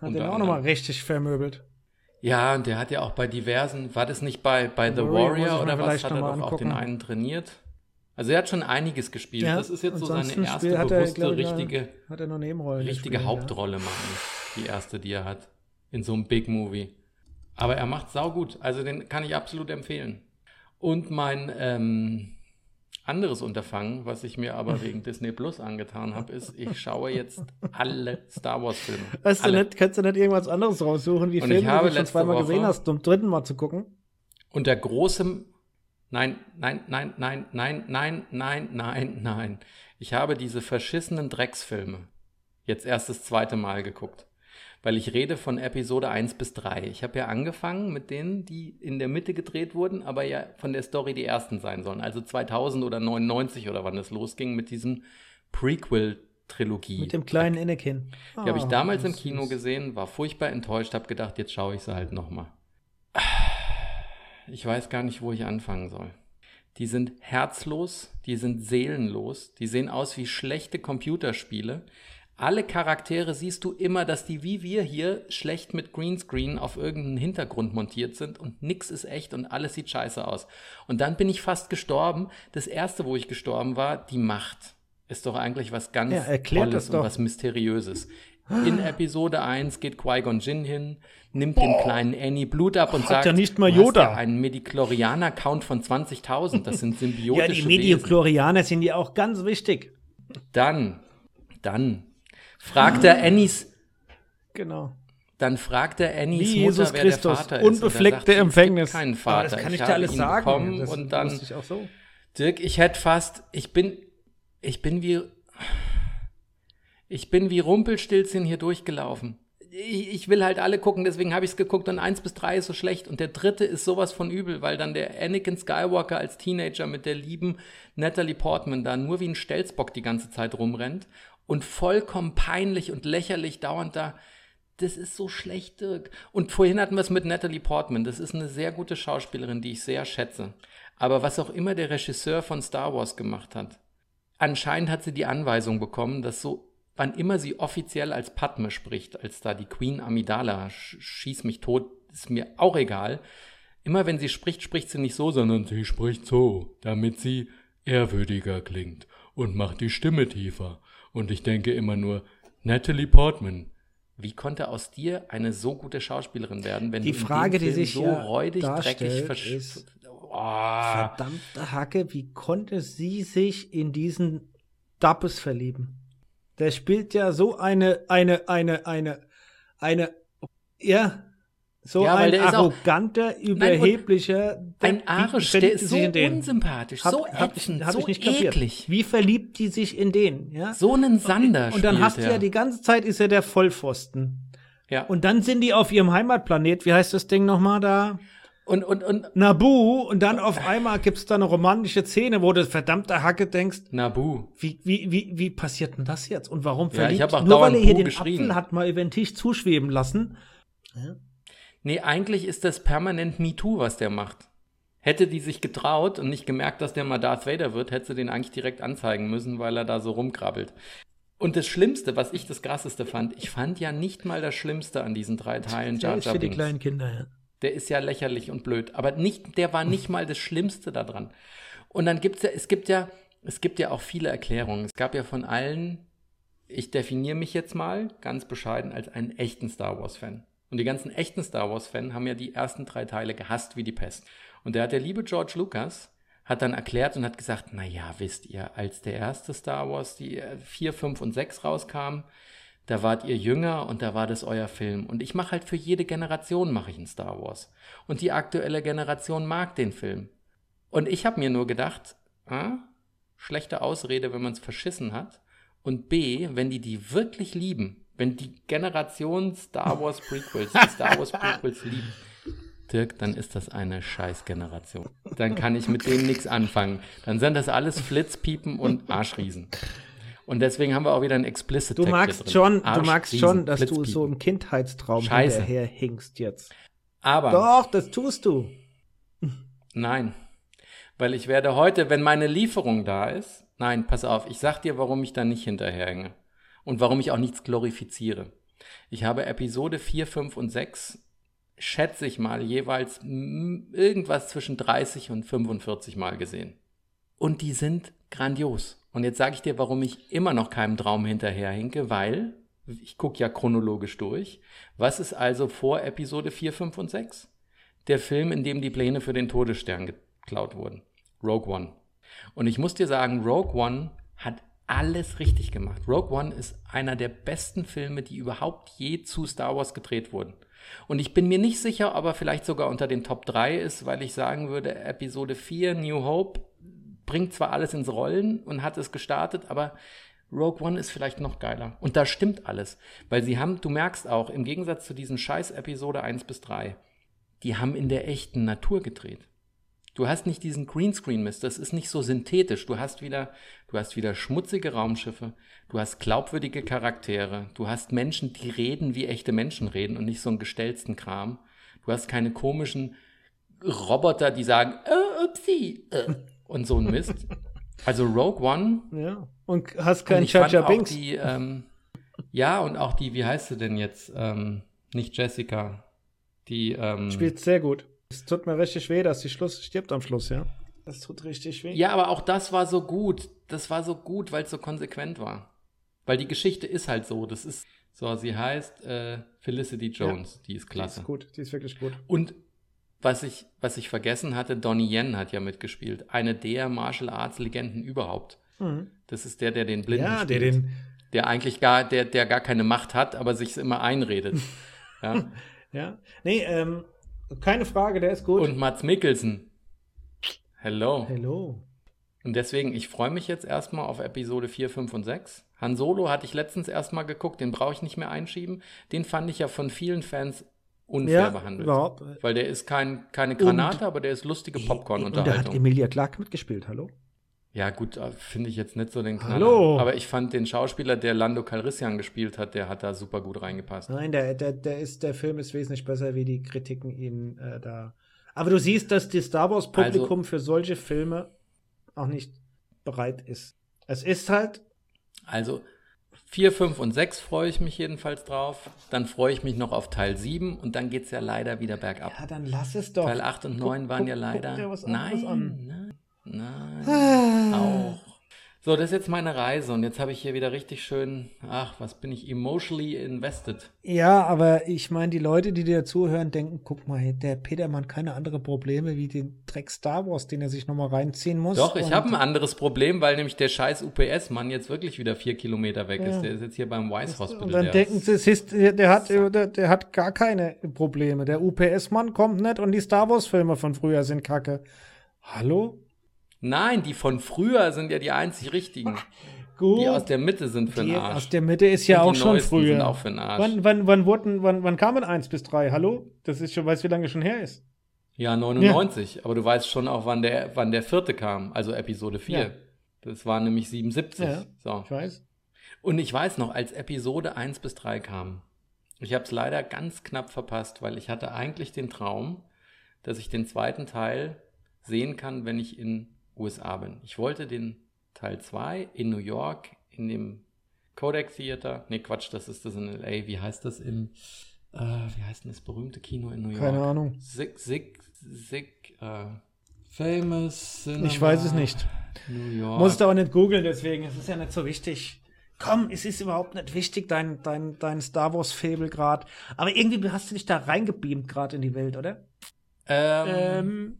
Hat den auch nochmal richtig vermöbelt. Ja, und der hat ja auch bei diversen, war das nicht bei, bei The Warrior ich oder was, hat er doch auch den einen trainiert? Also er hat schon einiges gespielt. Ja, das ist jetzt so seine erste er, bewusste, ich, richtige, Hat er noch Nebenrollen richtige gespielt, Hauptrolle machen. Die erste, die er hat. In so einem Big Movie. Aber er macht saugut. Also den kann ich absolut empfehlen. Und mein ähm, anderes Unterfangen, was ich mir aber wegen Disney Plus angetan habe, ist, ich schaue jetzt alle Star Wars Filme. Ja. Weißt du nicht, kannst du nicht irgendwas anderes raussuchen, wie Und Filme, die du schon zweimal Woche- gesehen hast, um dritten Mal zu gucken? Unter großem Nein, nein, nein, nein, nein, nein, nein, nein, nein. Ich habe diese verschissenen Drecksfilme jetzt erst das zweite Mal geguckt. Weil ich rede von Episode 1 bis 3. Ich habe ja angefangen mit denen, die in der Mitte gedreht wurden, aber ja von der Story die ersten sein sollen. Also 2000 oder 99 oder wann es losging mit diesem Prequel-Trilogie. Mit dem kleinen Anakin. Die habe ich Ah, damals im. Kino gesehen, war furchtbar enttäuscht, habe gedacht, jetzt schaue ich sie halt nochmal. Ich weiß gar nicht, wo ich anfangen soll. Die sind herzlos, die sind seelenlos, die sehen aus wie schlechte Computerspiele. Alle Charaktere siehst du immer, dass die wie wir hier schlecht mit Greenscreen auf irgendeinen Hintergrund montiert sind und nix ist echt und alles sieht scheiße aus. Und dann bin ich fast gestorben. Das erste, wo ich gestorben war, die Macht. ist doch eigentlich was ganz Ja, Tolles und was Mysteriöses. In Episode 1 geht Qui-Gon Jinn hin, nimmt dem kleinen Annie Blut ab und Hat sagt, ja nicht mal du hast Yoda." ja einen Mediklorianer-Count von 20.000, das sind symbiotische Ja, die Wesen. Mediochlorianer sind ja auch ganz wichtig. Dann, dann fragt er Annies, Genau. dann fragt er Annies Wie Mutter, Jesus wer Christus, der Vater ist. Unbefleckte sagt sie, Empfängnis. Keinen Aber Vater. das kann ich, dir habe alles sagen. Das und dann ich auch so. Dirk, ich hätte fast, ich bin, ich bin wie, ich bin wie Rumpelstilzchen hier durchgelaufen. Ich, ich will halt alle gucken, deswegen habe ich es geguckt und eins bis drei ist so schlecht und der dritte ist sowas von übel, weil dann der Anakin Skywalker als Teenager mit der lieben Natalie Portman da nur wie ein Stelzbock die ganze Zeit rumrennt und vollkommen peinlich und lächerlich dauernd da. Das ist so schlecht, Dirk. Und vorhin hatten wir es mit Natalie Portman. Das ist eine sehr gute Schauspielerin, die ich sehr schätze. Aber was auch immer der Regisseur von Star Wars gemacht hat, anscheinend hat sie die Anweisung bekommen, dass so, wann immer sie offiziell als Padme spricht, als da die Queen Amidala, sch schieß mich tot, ist mir auch egal. Immer wenn sie spricht, spricht sie nicht so, sondern sie spricht so, damit sie ehrwürdiger klingt und macht die Stimme tiefer. Und ich denke immer nur, Natalie Portman, wie konnte aus dir eine so gute Schauspielerin werden, wenn Die du in Frage, die sich so ja räudig, dreckig versch... Oh. Verdammte Hacke, wie konnte sie sich in diesen Dappes verlieben? Der spielt ja so eine, eine, eine, eine, eine, ja, so Ja, ein auch- arroganter, und überheblicher. Ein wie Arisch, verliebt der ist so sich in den? unsympathisch, Hab, so hab ätzend, hab so ich nicht eklig. Wie verliebt die sich in den, ja? So einen Sander Und dann spielt hast du ja die ganze Zeit ist er der Vollpfosten. ja. Und dann sind die auf ihrem Heimatplanet, wie heißt das Ding nochmal da? und, und, und Nabu und dann auf einmal gibt es da eine romantische Szene, wo du verdammte Hacke denkst, Nabu. wie, wie, wie, wie passiert denn das jetzt? Und warum Ja, ich verliebt? hab auch Nur weil er hier den. Apfel hat mal über den Tisch zuschweben lassen. Nee, eigentlich ist das permanent MeToo, was der macht. Hätte die sich getraut und nicht gemerkt, dass der mal Darth Vader wird, hätte sie den eigentlich direkt anzeigen müssen, weil er da so rumkrabbelt. Und das Schlimmste, was ich das Krasseste fand, ich fand ja nicht mal das Schlimmste an diesen drei Teilen Der Jar ist Jar für die kleinen Kinder, ja. Der ist ja lächerlich und blöd. Aber nicht, der war nicht mal das Schlimmste daran. Und dann gibt's ja, es gibt ja, es gibt ja auch viele Erklärungen. Es gab ja von allen, ich definiere mich jetzt mal ganz bescheiden als einen echten Star Wars-Fan. Und die ganzen echten Star Wars-Fans haben ja die ersten drei Teile gehasst wie die Pest. Und der hat der liebe George Lucas hat dann erklärt und hat gesagt, na ja, wisst ihr, als der erste Star Wars, die äh, 4, 5 und 6 rauskam, da wart ihr jünger und da war das euer Film. Und ich mache halt für jede Generation mache ich einen Star Wars. Und die aktuelle Generation mag den Film. Und ich habe mir nur gedacht, ah, schlechte Ausrede, wenn man es verschissen hat. Und B, wenn die die wirklich lieben, wenn die Generation Star Wars Prequels, die Star Wars Prequels liebt, Dirk, dann ist das eine Scheißgeneration. Dann kann ich mit denen nichts anfangen. Dann sind das alles Flitzpiepen und Arschriesen. Und deswegen haben wir auch wieder ein explicit Du magst schon, du magst schon, dass du so im Kindheitstraum Scheiße. hinterher hinkst jetzt. Aber Doch, das tust du. Nein. Weil ich werde heute, wenn meine Lieferung da ist, nein, pass auf, ich sag dir, warum ich da nicht hinterherhänge. Und warum ich auch nichts glorifiziere. Ich habe Episode 4, 5 und 6, schätze ich mal, jeweils irgendwas zwischen 30 und 45 Mal gesehen. Und die sind grandios. Und jetzt sage ich dir, warum ich immer noch keinem Traum hinterherhinke, weil ich gucke ja chronologisch durch. Was ist also vor Episode 4, 5 und 6? Der Film, in dem die Pläne für den Todesstern geklaut wurden. Rogue One. Und ich muss dir sagen, Rogue One hat alles richtig gemacht. Rogue One ist einer der besten Filme, die überhaupt je zu Star Wars gedreht wurden. Und ich bin mir nicht sicher, ob er vielleicht sogar unter den Top 3 ist, weil ich sagen würde, Episode 4, New Hope, bringt zwar alles ins Rollen und hat es gestartet, aber Rogue One ist vielleicht noch geiler. Und da stimmt alles. Weil sie haben, du merkst auch, im Gegensatz zu diesen scheiß Episode 1 bis 3, die haben in der echten Natur gedreht. Du hast nicht diesen Greenscreen-Mist, das ist nicht so synthetisch. Du hast wieder, du hast wieder schmutzige Raumschiffe, du hast glaubwürdige Charaktere, du hast Menschen, die reden, wie echte Menschen reden und nicht so einen gestellten Kram. Du hast keine komischen Roboter, die sagen, äh, upsie, äh, und so ein Mist. Also Rogue One. Ja. Und hast keinen auch Binks. die, ähm, ja, und auch die, wie heißt sie denn jetzt? Ähm, nicht Jessica. Die, ähm, Spielt sehr gut. Es tut mir richtig weh, dass die Schluss stirbt am Schluss, ja. Das tut richtig weh. Ja, aber auch das war so gut. Das war so gut, weil es so konsequent war. Weil die Geschichte ist halt so. Das ist so, sie heißt äh, Felicity Jones. Ja, die ist klasse. Die ist gut, die ist wirklich gut. Und was ich, was ich vergessen hatte, Donnie Yen hat ja mitgespielt. Eine der Martial Arts Legenden überhaupt. Mhm. Das ist der, der den Blinden ja, spielt. Der, den der eigentlich gar, der, der gar keine Macht hat, aber sich immer einredet. ja. ja. Nee, ähm, keine Frage, der ist gut. Und Mats Mikkelsen. Hello. Hello. Und deswegen, ich freue mich jetzt erstmal auf Episode 4, 5 und 6. Han Solo hatte ich letztens erstmal geguckt, den brauche ich nicht mehr einschieben. Den fand ich ja von vielen Fans unfair ja, behandelt. Überhaupt. Weil der ist kein, keine Granate, und, aber der ist lustige Popcorn-Unterhaltung. Und da hat Emilia Clarke mitgespielt, hallo? Ja, gut, äh, finde ich jetzt nicht so den Knaller. Hallo. Aber ich fand den Schauspieler, der Lando Calrissian gespielt hat, der hat da super gut reingepasst. Nein, der, der, der, ist, der Film ist wesentlich besser, wie die Kritiken ihn äh, da. Aber du siehst, dass die Star Wars-Publikum also, für solche Filme auch nicht bereit ist. Es ist halt. Also 4, 5 und 6 freue ich mich jedenfalls drauf. Dann freue ich mich noch auf Teil 7 und dann geht es ja leider wieder bergab. Ja, dann lass es doch. Teil 8 und 9 guck, waren guck, ja leider. Nein, nein, nein. Ah. Auch. So, das ist jetzt meine Reise und jetzt habe ich hier wieder richtig schön, ach, was bin ich, emotionally invested. Ja, aber ich meine, die Leute, die dir zuhören, denken, guck mal, der Petermann keine andere Probleme wie den Dreck Star Wars, den er sich nochmal reinziehen muss. Doch, ich habe ein anderes Problem, weil nämlich der scheiß UPS-Mann jetzt wirklich wieder vier Kilometer weg ja. ist. Der ist jetzt hier beim Weiss Hospital. Und dann denken sie, ist, der, hat, der, der hat gar keine Probleme. Der UPS-Mann kommt nicht und die Star Wars-Filme von früher sind kacke. Hallo? Nein, die von früher sind ja die einzig richtigen. Gut. Die aus der Mitte sind für den Arsch. Aus der Mitte ist ja auch schon früher. Sind auch für den Arsch. Wann, wann, wann, wurden, wann, wann kamen 1 bis 3? Hallo? Das ist schon, weißt du, wie lange schon her ist? Ja, 99. Ja. Aber du weißt schon auch, wann der, wann der vierte kam, also Episode 4. Ja. Das war nämlich 77. Ja, so. Ich weiß. Und ich weiß noch, als Episode 1 bis 3 kam, ich habe es leider ganz knapp verpasst, weil ich hatte eigentlich den Traum, dass ich den zweiten Teil sehen kann, wenn ich in USA bin. Ich wollte den Teil 2 in New York in dem Kodak Theater. Nee, Quatsch, das ist das in LA. Wie heißt das im, äh, wie heißt denn das berühmte Kino in New York? Keine Ahnung. Sig, Sig, Sig, äh, Famous Cinema. Ich weiß es nicht. New York. Musst du auch nicht googeln, deswegen. Es ist ja nicht so wichtig. Komm, es ist überhaupt nicht wichtig, dein, dein, dein Star Wars-Fable gerade. Aber irgendwie hast du dich da reingebeamt gerade in die Welt, oder? Ähm, ähm,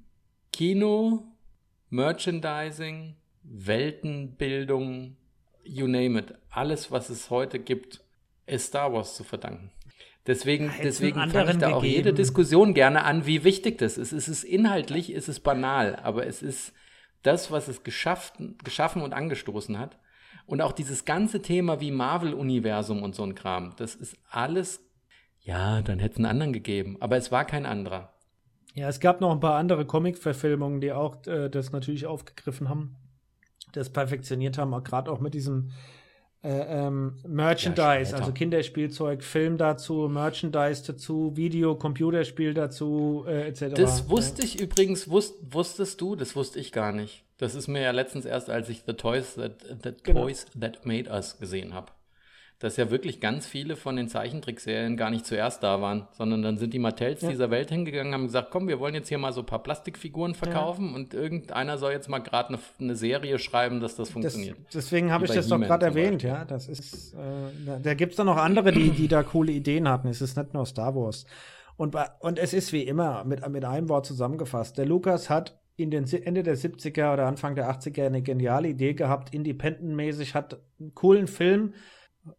Kino, Merchandising, Weltenbildung, you name it. Alles, was es heute gibt, ist Star Wars zu verdanken. Deswegen, deswegen fange ich da gegeben. auch jede Diskussion gerne an, wie wichtig das ist. Es ist inhaltlich, es ist banal, aber es ist das, was es geschafft, geschaffen und angestoßen hat. Und auch dieses ganze Thema wie Marvel-Universum und so ein Kram, das ist alles, ja, dann hätte es einen anderen gegeben, aber es war kein anderer. Ja, es gab noch ein paar andere Comic-Verfilmungen, die auch äh, das natürlich aufgegriffen haben, das perfektioniert haben, gerade auch mit diesem äh, ähm, Merchandise, ja, also Kinderspielzeug, Film dazu, Merchandise dazu, Video, Computerspiel dazu, äh, etc. Das wusste ich übrigens, wusst, wusstest du, das wusste ich gar nicht. Das ist mir ja letztens erst, als ich The Toys That, that, genau. Toys that Made Us gesehen habe dass ja wirklich ganz viele von den Zeichentrickserien gar nicht zuerst da waren, sondern dann sind die Mattels ja. dieser Welt hingegangen, haben gesagt, komm, wir wollen jetzt hier mal so ein paar Plastikfiguren verkaufen ja. und irgendeiner soll jetzt mal gerade eine, eine, Serie schreiben, dass das funktioniert. Das, deswegen habe ich das doch gerade erwähnt, ja. Das ist, äh, da, da gibt es dann noch andere, die, die da coole Ideen hatten. Es ist nicht nur Star Wars. Und, und es ist wie immer mit, mit einem Wort zusammengefasst. Der Lukas hat in den Ende der 70er oder Anfang der 80er eine geniale Idee gehabt, independent-mäßig, hat einen coolen Film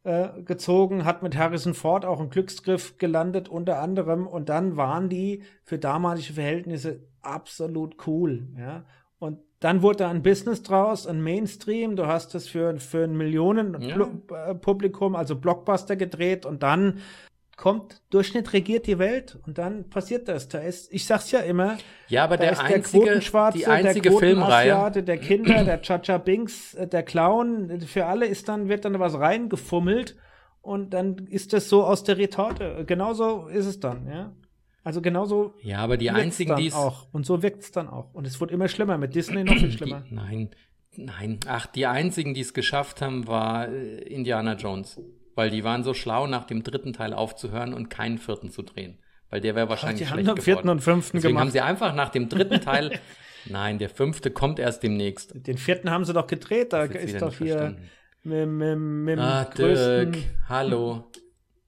äh, gezogen, hat mit Harrison Ford auch einen Glücksgriff gelandet unter anderem und dann waren die für damalige Verhältnisse absolut cool, ja. Und dann wurde da ein Business draus, ein Mainstream. Du hast es für, für ein Millionen-Publikum, ja. Äh, also Blockbuster gedreht und dann kommt, Durchschnitt regiert die Welt und dann passiert das. Da ist, ich sag's ja immer, ja, aber der einzige, der die einzige der Filmreihe, der Kinder, der Chacha Binks, äh, der Clown, für alle ist dann, wird dann was reingefummelt und dann ist das so aus der Retorte. Genauso ist es dann, ja. Also genauso. Ja, aber die einzigen, die auch. Und so wirkt's dann auch. Und es wird immer schlimmer. Mit Disney noch viel schlimmer. Die, nein, nein. Ach, die einzigen, die es geschafft haben, war äh, Indiana Jones. Weil die waren so schlau, nach dem dritten Teil aufzuhören und keinen vierten zu drehen. Weil der wäre wahrscheinlich Ach, die schlecht haben geworden. vierten und fünften Deswegen gemacht. haben sie einfach nach dem dritten Teil Nein, der fünfte kommt erst demnächst. Den vierten haben sie doch gedreht, da ist doch hier mit, mit, mit ah, Dirk, hallo.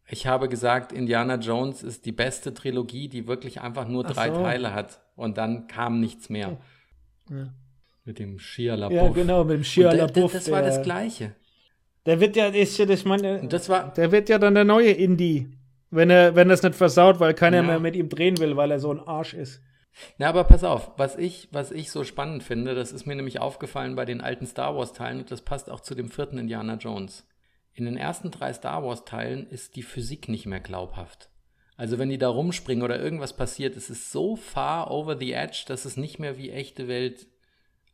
Ich habe gesagt, Indiana Jones ist die beste Trilogie, die wirklich einfach nur drei so. Teile hat. Und dann kam nichts mehr. Ja. Mit dem Shia LaBeouf. Ja, genau, mit dem Shia LaBeouf. Das war das Gleiche. Der wird ja, ist ja, das meine, das war, der wird ja dann der neue Indie. Wenn er, wenn das nicht versaut, weil keiner ja. mehr mit ihm drehen will, weil er so ein Arsch ist. Na, aber pass auf, was ich, was ich so spannend finde, das ist mir nämlich aufgefallen bei den alten Star Wars-Teilen und das passt auch zu dem vierten Indiana Jones. In den ersten drei Star Wars-Teilen ist die Physik nicht mehr glaubhaft. Also wenn die da rumspringen oder irgendwas passiert, es ist so far over the edge, dass es nicht mehr wie echte Welt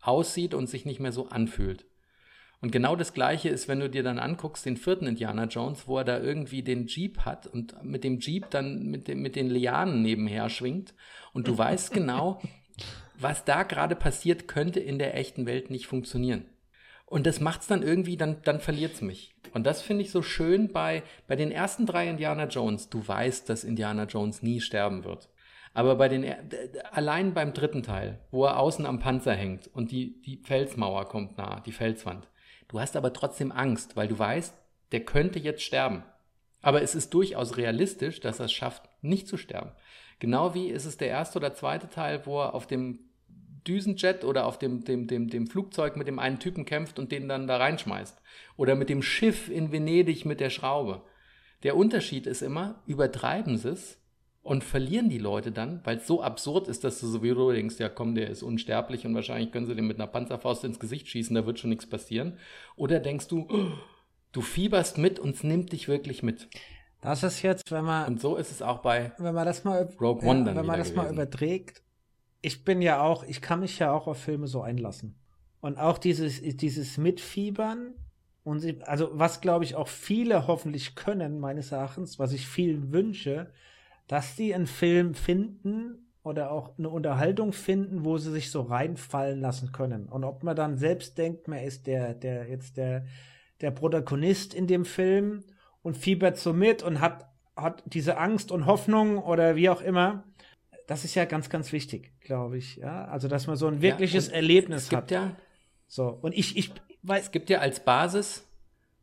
aussieht und sich nicht mehr so anfühlt. Und genau das Gleiche ist, wenn du dir dann anguckst, den vierten Indiana Jones, wo er da irgendwie den Jeep hat und mit dem Jeep dann mit, dem, mit den Lianen nebenher schwingt. Und du weißt genau, was da gerade passiert, könnte in der echten Welt nicht funktionieren. Und das macht's dann irgendwie, dann, dann verliert's mich. Und das finde ich so schön bei, bei den ersten drei Indiana Jones. Du weißt, dass Indiana Jones nie sterben wird. Aber bei den, allein beim dritten Teil, wo er außen am Panzer hängt und die, die Felsmauer kommt nah, die Felswand, Du hast aber trotzdem Angst, weil du weißt, der könnte jetzt sterben. Aber es ist durchaus realistisch, dass er es schafft, nicht zu sterben. Genau wie ist es der erste oder zweite Teil, wo er auf dem Düsenjet oder auf dem, dem, dem, dem Flugzeug mit dem einen Typen kämpft und den dann da reinschmeißt. Oder mit dem Schiff in Venedig mit der Schraube. Der Unterschied ist immer, übertreiben sie es und verlieren die Leute dann, weil es so absurd ist, dass du sowieso denkst, ja komm, der ist unsterblich und wahrscheinlich können sie den mit einer Panzerfaust ins Gesicht schießen, da wird schon nichts passieren. Oder denkst du, du fieberst mit und es nimmt dich wirklich mit. Das ist jetzt, wenn man. Und so ist es auch bei wenn man das mal, Rogue One dann Wenn man das gewesen. mal überträgt, ich bin ja auch, ich kann mich ja auch auf Filme so einlassen. Und auch dieses, dieses Mitfiebern und sie, also was glaube ich auch viele hoffentlich können, meines Erachtens, was ich vielen wünsche, dass die einen Film finden oder auch eine Unterhaltung finden, wo sie sich so reinfallen lassen können. Und ob man dann selbst denkt, man ist der, der jetzt der, der Protagonist in dem Film und fiebert so mit und hat, hat diese Angst und Hoffnung oder wie auch immer. Das ist ja ganz, ganz wichtig, glaube ich. Ja, also dass man so ein wirkliches ja, Erlebnis es gibt hat. Ja, so und ich, ich weiß. Es gibt ja als Basis.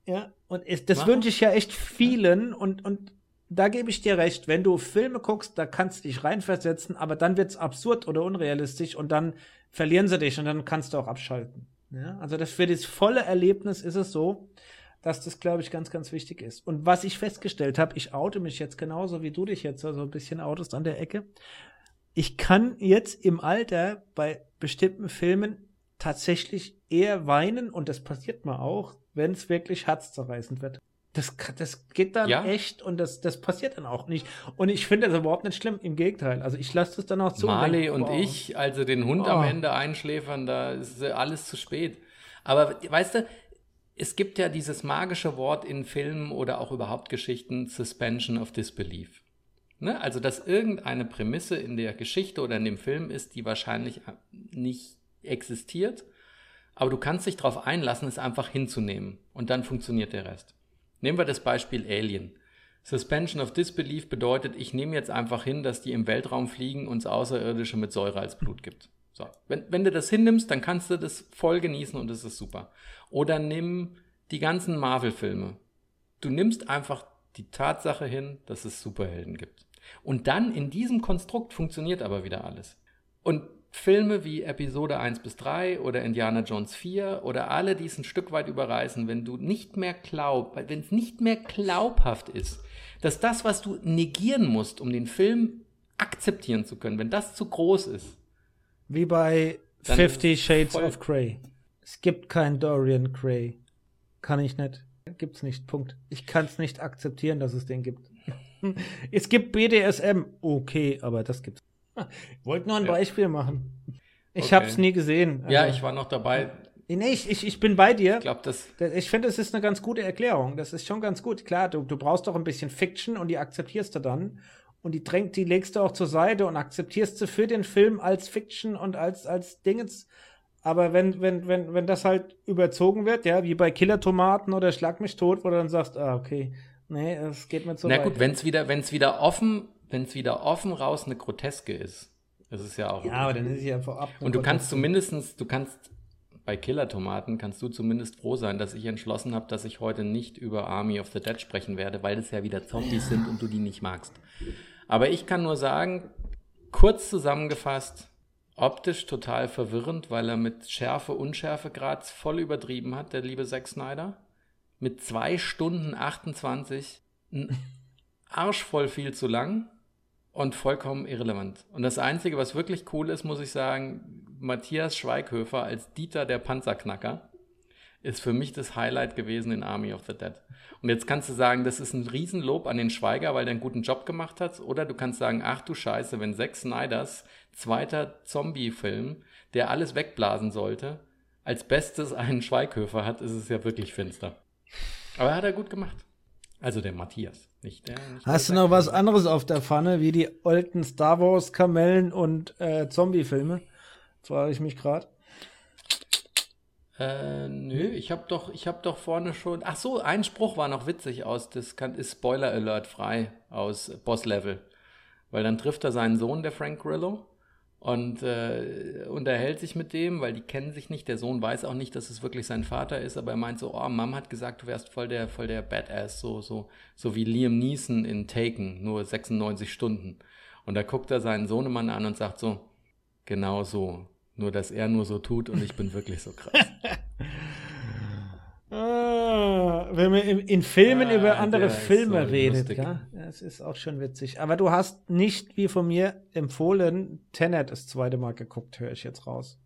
Ja, und es, das wünsche ich ja echt vielen und und da gebe ich dir recht. Wenn du Filme guckst, da kannst du dich reinversetzen, aber dann wird es absurd oder unrealistisch und dann verlieren sie dich und dann kannst du auch abschalten. Ja? Also das für das volle Erlebnis ist es so, dass das, glaube ich, ganz, ganz wichtig ist. Und was ich festgestellt habe, ich oute mich jetzt genauso wie du dich jetzt so also ein bisschen outest an der Ecke. Ich kann jetzt im Alter bei bestimmten Filmen tatsächlich eher weinen und das passiert mir auch, wenn es wirklich herzzerreißend wird. Das, das geht dann ja. echt und das, das passiert dann auch nicht. Und ich finde das überhaupt nicht schlimm, im Gegenteil. Also ich lasse das dann auch zu. Marley und, und ich, also den Hund oh. am Ende einschläfern, da ist alles zu spät. Aber weißt du, es gibt ja dieses magische Wort in Filmen oder auch überhaupt Geschichten, Suspension of Disbelief. Ne? Also, dass irgendeine Prämisse in der Geschichte oder in dem Film ist, die wahrscheinlich nicht existiert, aber du kannst dich darauf einlassen, es einfach hinzunehmen und dann funktioniert der Rest. Nehmen wir das Beispiel Alien. Suspension of Disbelief bedeutet, ich nehme jetzt einfach hin, dass die im Weltraum fliegen und es Außerirdische mit Säure als Blut gibt. So. Wenn, wenn du das hinnimmst, dann kannst du das voll genießen und es ist super. Oder nimm die ganzen Marvel-Filme. Du nimmst einfach die Tatsache hin, dass es Superhelden gibt. Und dann in diesem Konstrukt funktioniert aber wieder alles. Und Filme wie Episode 1 bis 3 oder Indiana Jones 4 oder alle, die es ein Stück weit überreißen, wenn du nicht mehr glaub, wenn es nicht mehr glaubhaft ist, dass das, was du negieren musst, um den Film akzeptieren zu können, wenn das zu groß ist. Wie bei Fifty Shades of Grey. Es gibt kein Dorian Gray. Kann ich nicht. Gibt's nicht. Punkt. Ich kann es nicht akzeptieren, dass es den gibt. es gibt BDSM. Okay, aber das gibt's. Ich wollte nur ein ja. Beispiel machen. Ich okay. habe es nie gesehen. Also, ja, ich war noch dabei. Nee, ich, ich, ich bin bei dir. Ich glaube, das. Ich finde, es ist eine ganz gute Erklärung. Das ist schon ganz gut. Klar, du, du brauchst doch ein bisschen Fiction und die akzeptierst du dann. Und die drängt, die legst du auch zur Seite und akzeptierst sie für den Film als Fiction und als, als Dingens. Aber wenn, wenn, wenn, wenn das halt überzogen wird, ja, wie bei Killer Tomaten oder Schlag mich tot, wo du dann sagst, ah, okay, nee, es geht mir zu Na weit. gut, wenn es wieder, wenn es wieder offen wenn es wieder offen raus eine Groteske ist, Das ist ja auch. Ja, aber dann ist sie ja vorab. Und du kannst zumindestens, du kannst bei Killer-Tomaten kannst du zumindest froh sein, dass ich entschlossen habe, dass ich heute nicht über Army of the Dead sprechen werde, weil es ja wieder Zombies sind und du die nicht magst. Aber ich kann nur sagen, kurz zusammengefasst, optisch total verwirrend, weil er mit Schärfe, Unschärfe Grad voll übertrieben hat, der liebe Zack Snyder. Mit zwei Stunden 28, ein Arsch voll viel zu lang und vollkommen irrelevant. Und das Einzige, was wirklich cool ist, muss ich sagen, Matthias Schweighöfer als Dieter der Panzerknacker ist für mich das Highlight gewesen in Army of the Dead. Und jetzt kannst du sagen, das ist ein Riesenlob an den Schweiger, weil der einen guten Job gemacht hat. Oder du kannst sagen, ach du Scheiße, wenn Zack Snyders zweiter Zombie-Film, der alles wegblasen sollte, als bestes einen Schweighöfer hat, ist es ja wirklich finster. Aber hat er gut gemacht. Also der Matthias, nicht der. Nicht Hast der du noch was anderes auf der Pfanne, wie die alten Star Wars Kamellen und äh, Zombie-Filme? Frage ich mich gerade. Äh, nö, ich habe doch, ich habe doch vorne schon. Ach so, ein Spruch war noch witzig aus, das kann, ist Spoiler Alert frei aus Boss Level, weil dann trifft er seinen Sohn, der Frank Grillo, und äh, unterhält sich mit dem, weil die kennen sich nicht. Der Sohn weiß auch nicht, dass es wirklich sein Vater ist, aber er meint so, oh, Mom hat gesagt, du wärst voll der, voll der Badass, so, so, so wie Liam Neeson in Taken, nur 96 Stunden. Und da guckt er seinen Sohnemann an und sagt so, genau so. Nur, dass er nur so tut und ich bin wirklich so krass. Ah, wenn man in, Filmen Ah, über andere Filme so redet, ja, das ist auch schon witzig. Aber du hast nicht, wie von mir empfohlen, Tenet das zweite Mal geguckt, höre ich jetzt raus.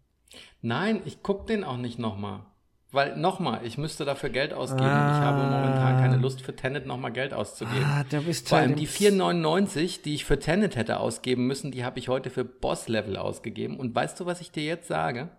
Nein, ich gucke den auch nicht nochmal. Weil nochmal, ich müsste dafür Geld ausgeben. Ah. Ich habe momentan keine Lust für Tenet nochmal Geld auszugeben. Ah, du bist Vor allem die 4,99, die ich für Tenet hätte ausgeben müssen, die habe ich heute für Boss-Level ausgegeben. Und weißt du, was ich dir jetzt sage?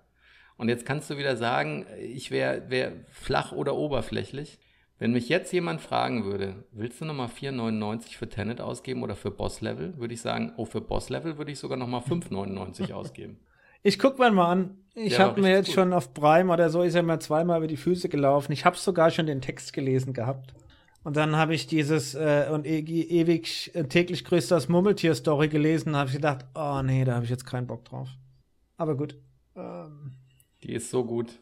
Und jetzt kannst du wieder sagen, ich wäre wär flach oder oberflächlich. Wenn mich jetzt jemand fragen würde, willst du nochmal 4,99 für Tenet ausgeben oder für Boss-Level, würde ich sagen, oh, für Boss-Level würde ich sogar nochmal 5,99 ausgeben. Ich guck mal mal an. Ich Der habe mir jetzt gut. schon auf Prime oder so, ist ja mal zweimal über die Füße gelaufen. Ich habe sogar schon den Text gelesen gehabt. Und dann habe ich dieses äh, und e ewig äh, täglich grüßt das Murmeltier-Story gelesen. habe ich gedacht, oh nee, da habe ich jetzt keinen Bock drauf. Aber gut. Ähm, Die ist so gut.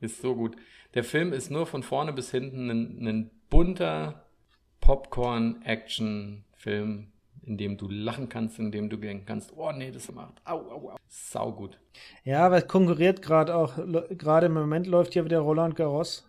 Ist so gut. Der Film ist nur von vorne bis hinten ein, ein bunter Popcorn-Action-Film, in dem du lachen kannst, in dem du denken kannst, oh nee, das macht. Au, au, au. Sau gut. ja, aber es konkurriert gerade auch. Gerade im Moment läuft ja wieder Roland Garros.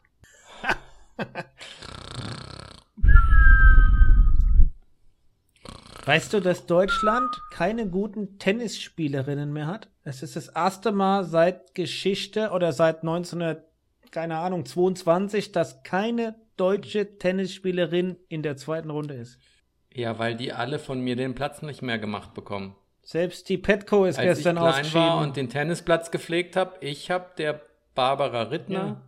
Weißt du, dass Deutschland keine guten Tennisspielerinnen mehr hat? Es ist das erste Mal seit Geschichte oder seit 1900, keine Ahnung, 22, dass keine deutsche Tennisspielerin in der zweiten Runde ist. Ja, weil die alle von mir den Platz nicht mehr gemacht bekommen. Selbst die Petco ist Als ich gestern klein ausgeschieden. war und den Tennisplatz gepflegt habe, ich habe der Barbara Rittner, Ja.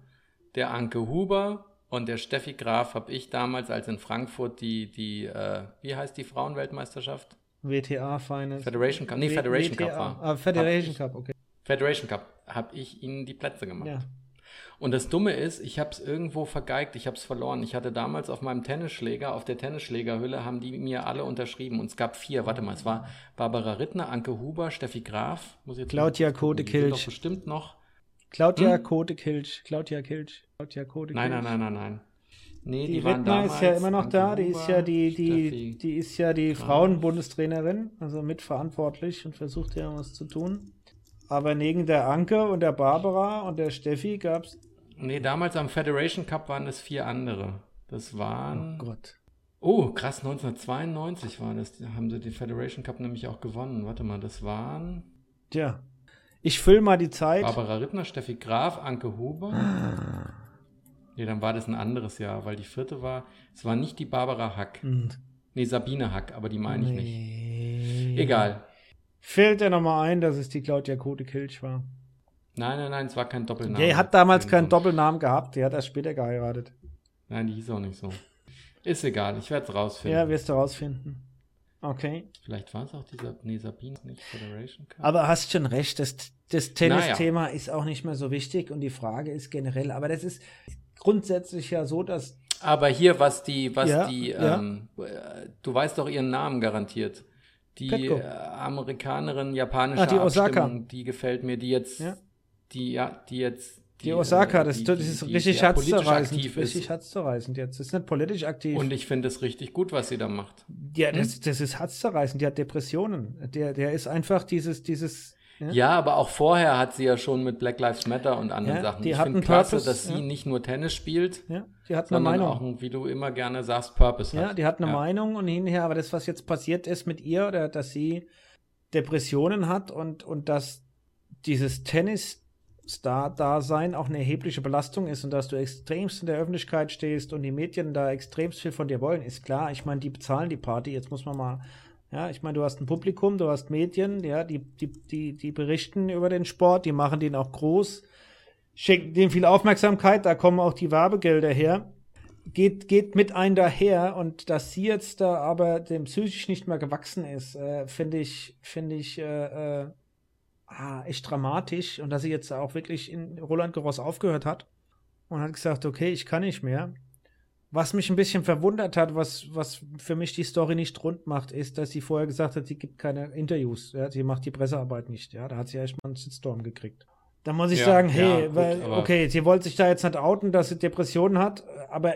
der Anke Huber und der Steffi Graf habe ich damals, als in Frankfurt die, die äh, wie heißt die Frauenweltmeisterschaft? WTA Finals. Federation Cup, nee, Federation WTA. Cup war. Ah, Federation ich, Cup, okay. Federation Cup, habe ich ihnen die Plätze gemacht. Ja. Und das Dumme ist, ich habe es irgendwo vergeigt, ich habe es verloren. Ich hatte damals auf meinem Tennisschläger, auf der Tennisschlägerhülle, haben die mir alle unterschrieben. Und es gab vier, warte mal, es war Barbara Rittner, Anke Huber, Steffi Graf, muss ich jetzt Claudia doch bestimmt noch. Claudia Hm? Kote-Kilch. Claudia Kilch. Claudia Kote-Kilch. Nein, nein, nein, nein, nein. Nee, Die, die, waren Rittner ist ja immer noch da. Die ist ja die, die, Steffi. die ist ja die. Frauenbundestrainerin, also mitverantwortlich und versucht ja was zu tun. Aber neben der Anke und der Barbara und der Steffi gab's. Nee, damals am Federation Cup waren es vier andere. Das waren. Oh Gott. Oh, krass, 1992 war das. Da haben sie den Federation Cup nämlich auch gewonnen. Warte mal, das waren. Tja. Ich fülle mal die Zeit. Barbara Rittner, Steffi Graf, Anke Huber. Nee, dann war das ein anderes Jahr, weil die vierte war. Es war nicht die Barbara Hack. Hm. Nee, Sabine Hack, aber die meine ich nicht. Nee. Egal. Fällt dir nochmal ein, dass es die Claudia Kote-Kilch war. Nein, nein, nein, es war kein Doppelname. Die hat damals Kein keinen Doppelnamen gehabt, die hat erst später geheiratet. Nein, die hieß auch nicht so. Ist egal, ich werde es rausfinden. Ja, wirst du rausfinden. Okay. Vielleicht war es auch dieser. Nee, Sabine nicht Federation Cup. Aber hast schon recht, das, das Tennis-Thema ist auch nicht mehr so wichtig und die Frage ist generell, aber das ist grundsätzlich ja so, dass Aber hier, was die, was Ja, die, ähm, äh, du weißt doch ihren Namen garantiert. die Petko. äh, Amerikanerin japanische Ah, die Osaka. Abstimmung, die gefällt mir, die jetzt, Ja. die ja, die jetzt, Die Osaka, äh, das, die- das die- ist die richtig herzzerreißend. Richtig herzzerreißend jetzt. Das ist nicht politisch aktiv. Und ich finde es richtig gut, was sie da macht. ja, das, das ist herzzerreißend. Die hat Depressionen. Der, der ist einfach dieses, dieses. Ja? Ja, aber auch vorher hat sie ja schon mit Black Lives Matter und anderen Ja, Sachen. die ich finde klasse, Purpose, dass sie ja. nicht nur Tennis spielt, Ja, die hat eine Meinung. auch, wie du immer gerne sagst, Purpose Ja, hat. die hat eine Ja. Meinung und hinher, aber das, was jetzt passiert ist mit ihr, oder dass sie Depressionen hat und, und dass dieses Tennis-Star-Dasein auch eine erhebliche Belastung ist und dass du extremst in der Öffentlichkeit stehst und die Medien da extremst viel von dir wollen, ist klar. Ich meine, die bezahlen die Party. Jetzt muss man mal, ja, ich meine, du hast ein Publikum, du hast Medien, ja, die, die, die, die berichten über den Sport, die machen den auch groß, schenken dem viel Aufmerksamkeit, da kommen auch die Werbegelder her geht, geht mit ein daher und dass sie jetzt da aber dem psychisch nicht mehr gewachsen ist, äh, finde ich, finde ich äh, äh, ah, echt dramatisch und dass sie jetzt auch wirklich in Roland Garros aufgehört hat und hat gesagt, okay, ich kann nicht mehr. Was mich ein bisschen verwundert hat, was, was für mich die Story nicht rund macht, ist, dass sie vorher gesagt hat, sie gibt keine Interviews, ja, sie macht die Pressearbeit nicht, ja, da hat sie echt mal einen Shitstorm gekriegt. Da muss ich Ja, sagen, ja, hey, gut, weil, okay, sie wollte sich da jetzt nicht outen, dass sie Depressionen hat, aber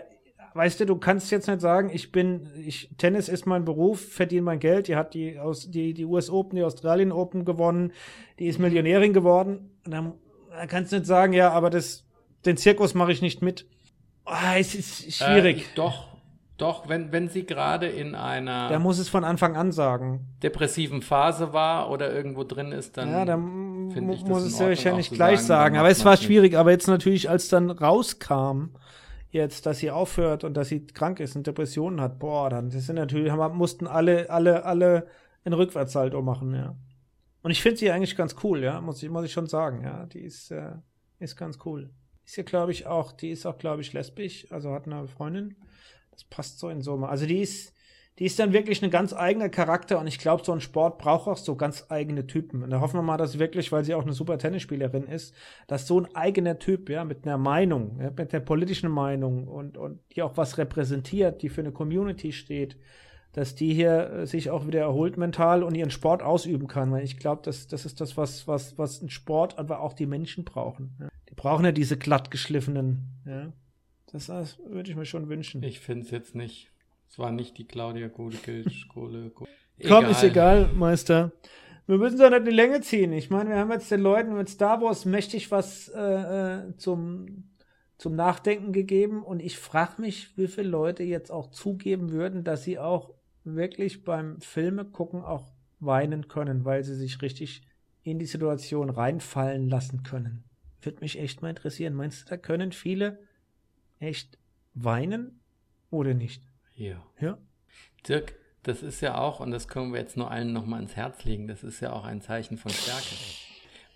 weißt du, du kannst jetzt nicht sagen, ich bin, ich, Tennis ist mein Beruf, verdiene mein Geld, die hat die aus, die, die US Open, die Australien Open gewonnen, die ist Millionärin geworden. Und dann, dann kannst du nicht sagen, ja, aber das, den Zirkus mache ich nicht mit. Ah, es ist schwierig. Äh, doch, doch, wenn, wenn sie gerade in einer da muss es von Anfang an sagen. depressiven Phase war oder irgendwo drin ist, dann ja, dann finde mu- ich das muss in es ja wahrscheinlich gleich sagen, sagen. Aber es war nicht. schwierig. Aber jetzt natürlich, als dann rauskam, jetzt, dass sie aufhört und dass sie krank ist und Depressionen hat, boah, dann das sind natürlich, haben, mussten alle, alle, alle einen Rückwärtssalto machen, ja. Und ich finde sie eigentlich ganz cool, ja, muss ich, muss ich schon sagen, ja. Die ist, äh, ist ganz cool. Ist ja, glaube ich, auch, die ist auch, glaube ich, lesbisch, also hat eine Freundin. Das passt so in Summe. Also die ist, die ist dann wirklich ein ganz eigener Charakter und ich glaube, so ein Sport braucht auch so ganz eigene Typen. Und da hoffen wir mal, dass wirklich, weil sie auch eine super Tennisspielerin ist, dass so ein eigener Typ, ja, mit einer Meinung, ja, mit der politischen Meinung und, und die auch was repräsentiert, die für eine Community steht, dass die hier äh, sich auch wieder erholt mental und ihren Sport ausüben kann. Weil ich glaube, das, das ist das, was, was, was ein Sport, aber auch die Menschen brauchen. Ja. Brauchen ja diese glattgeschliffenen, ja. Das, das würde ich mir schon wünschen. Ich finde es jetzt nicht. Es war nicht die Claudia Kohle-Kilsch, Kohle. Komm, ist egal, Meister. Wir müssen doch nicht die Länge ziehen. Ich meine, wir haben jetzt den Leuten mit Star Wars mächtig was äh, äh, zum, zum Nachdenken gegeben und ich frage mich, wie viele Leute jetzt auch zugeben würden, dass sie auch wirklich beim Filme gucken auch weinen können, weil sie sich richtig in die Situation reinfallen lassen können. Würde mich echt mal interessieren. Meinst du, da können viele echt weinen oder nicht? Ja. Ja. Dirk, das ist ja auch, und das können wir jetzt nur allen nochmal ins Herz legen, das ist ja auch ein Zeichen von Stärke.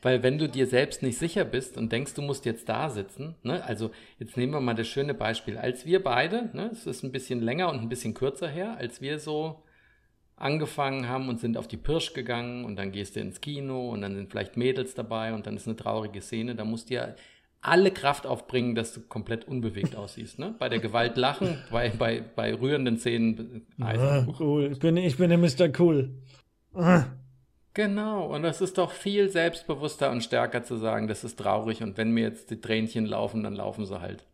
Weil wenn du dir selbst nicht sicher bist und denkst, du musst jetzt da sitzen, ne, also jetzt nehmen wir mal das schöne Beispiel, als wir beide, ne, es ist ein bisschen länger und ein bisschen kürzer her, als wir so angefangen haben und sind auf die Pirsch gegangen und dann gehst du ins Kino und dann sind vielleicht Mädels dabei und dann ist eine traurige Szene, da musst du ja alle Kraft aufbringen, dass du komplett unbewegt aussiehst. Ne? Bei der Gewalt lachen, bei, bei, bei rührenden Szenen. Also, Ah, cool. Ich bin, ich bin der Mr. Cool. Ah. Genau, und das ist doch viel selbstbewusster und stärker zu sagen, das ist traurig und wenn mir jetzt die Tränchen laufen, dann laufen sie halt.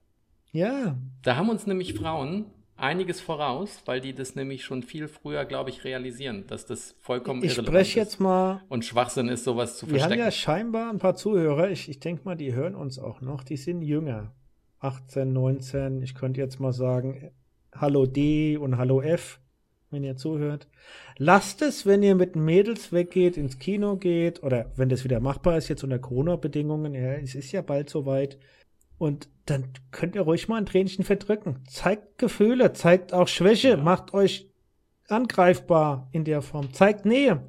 Ja, Da haben uns nämlich Frauen einiges voraus, weil die das nämlich schon viel früher, glaube ich, realisieren, dass das vollkommen ich irrelevant spreche ist. jetzt mal. Und Schwachsinn ist, sowas zu Wir haben verstecken. ja scheinbar ein paar Zuhörer. Ich, ich denke mal, die hören uns auch noch. Die sind jünger. 18, 19. Ich könnte jetzt mal sagen, Hallo D und Hallo F, wenn ihr zuhört. Lasst es, wenn ihr mit Mädels weggeht, ins Kino geht oder wenn das wieder machbar ist, jetzt unter Corona-Bedingungen. Ja, es ist ja bald soweit. Und dann könnt ihr ruhig mal ein Tränchen verdrücken. Zeigt Gefühle, zeigt auch Schwäche, Ja. macht euch angreifbar in der Form, zeigt Nähe.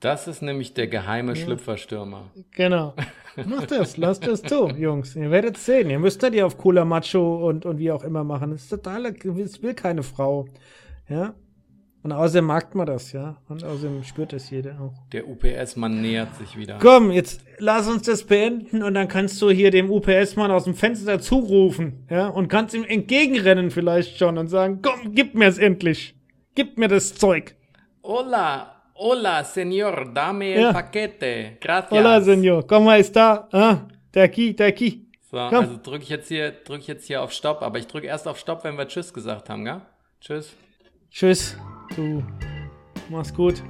das ist nämlich der geheime Ja. Schlüpferstürmer. Genau. Macht das, lasst das zu, Jungs. Ihr werdet sehen. Ihr müsst nicht die auf cooler Macho und, und wie auch immer machen. Das ist total, das will keine Frau. Ja. Und außerdem mag man das, ja. Und außerdem spürt das jeder auch. Der UPS-Mann nähert sich wieder. Komm, jetzt lass uns das beenden und dann kannst du hier dem UPS-Mann aus dem Fenster zurufen, ja, und kannst ihm entgegenrennen vielleicht schon und sagen, komm, gib mir es endlich. Gib mir das Zeug. Hola, Hola, señor, dame el Ja. paquete. Gracias. Hola, Senor. ¿Cómo está? Ah, der aquí, der aquí. So, Komm. also drücke ich jetzt hier, drücke ich jetzt hier auf Stopp, aber ich drücke erst auf Stopp, wenn wir Tschüss gesagt haben, gell? Tschüss. Tschüss. Du mach's gut.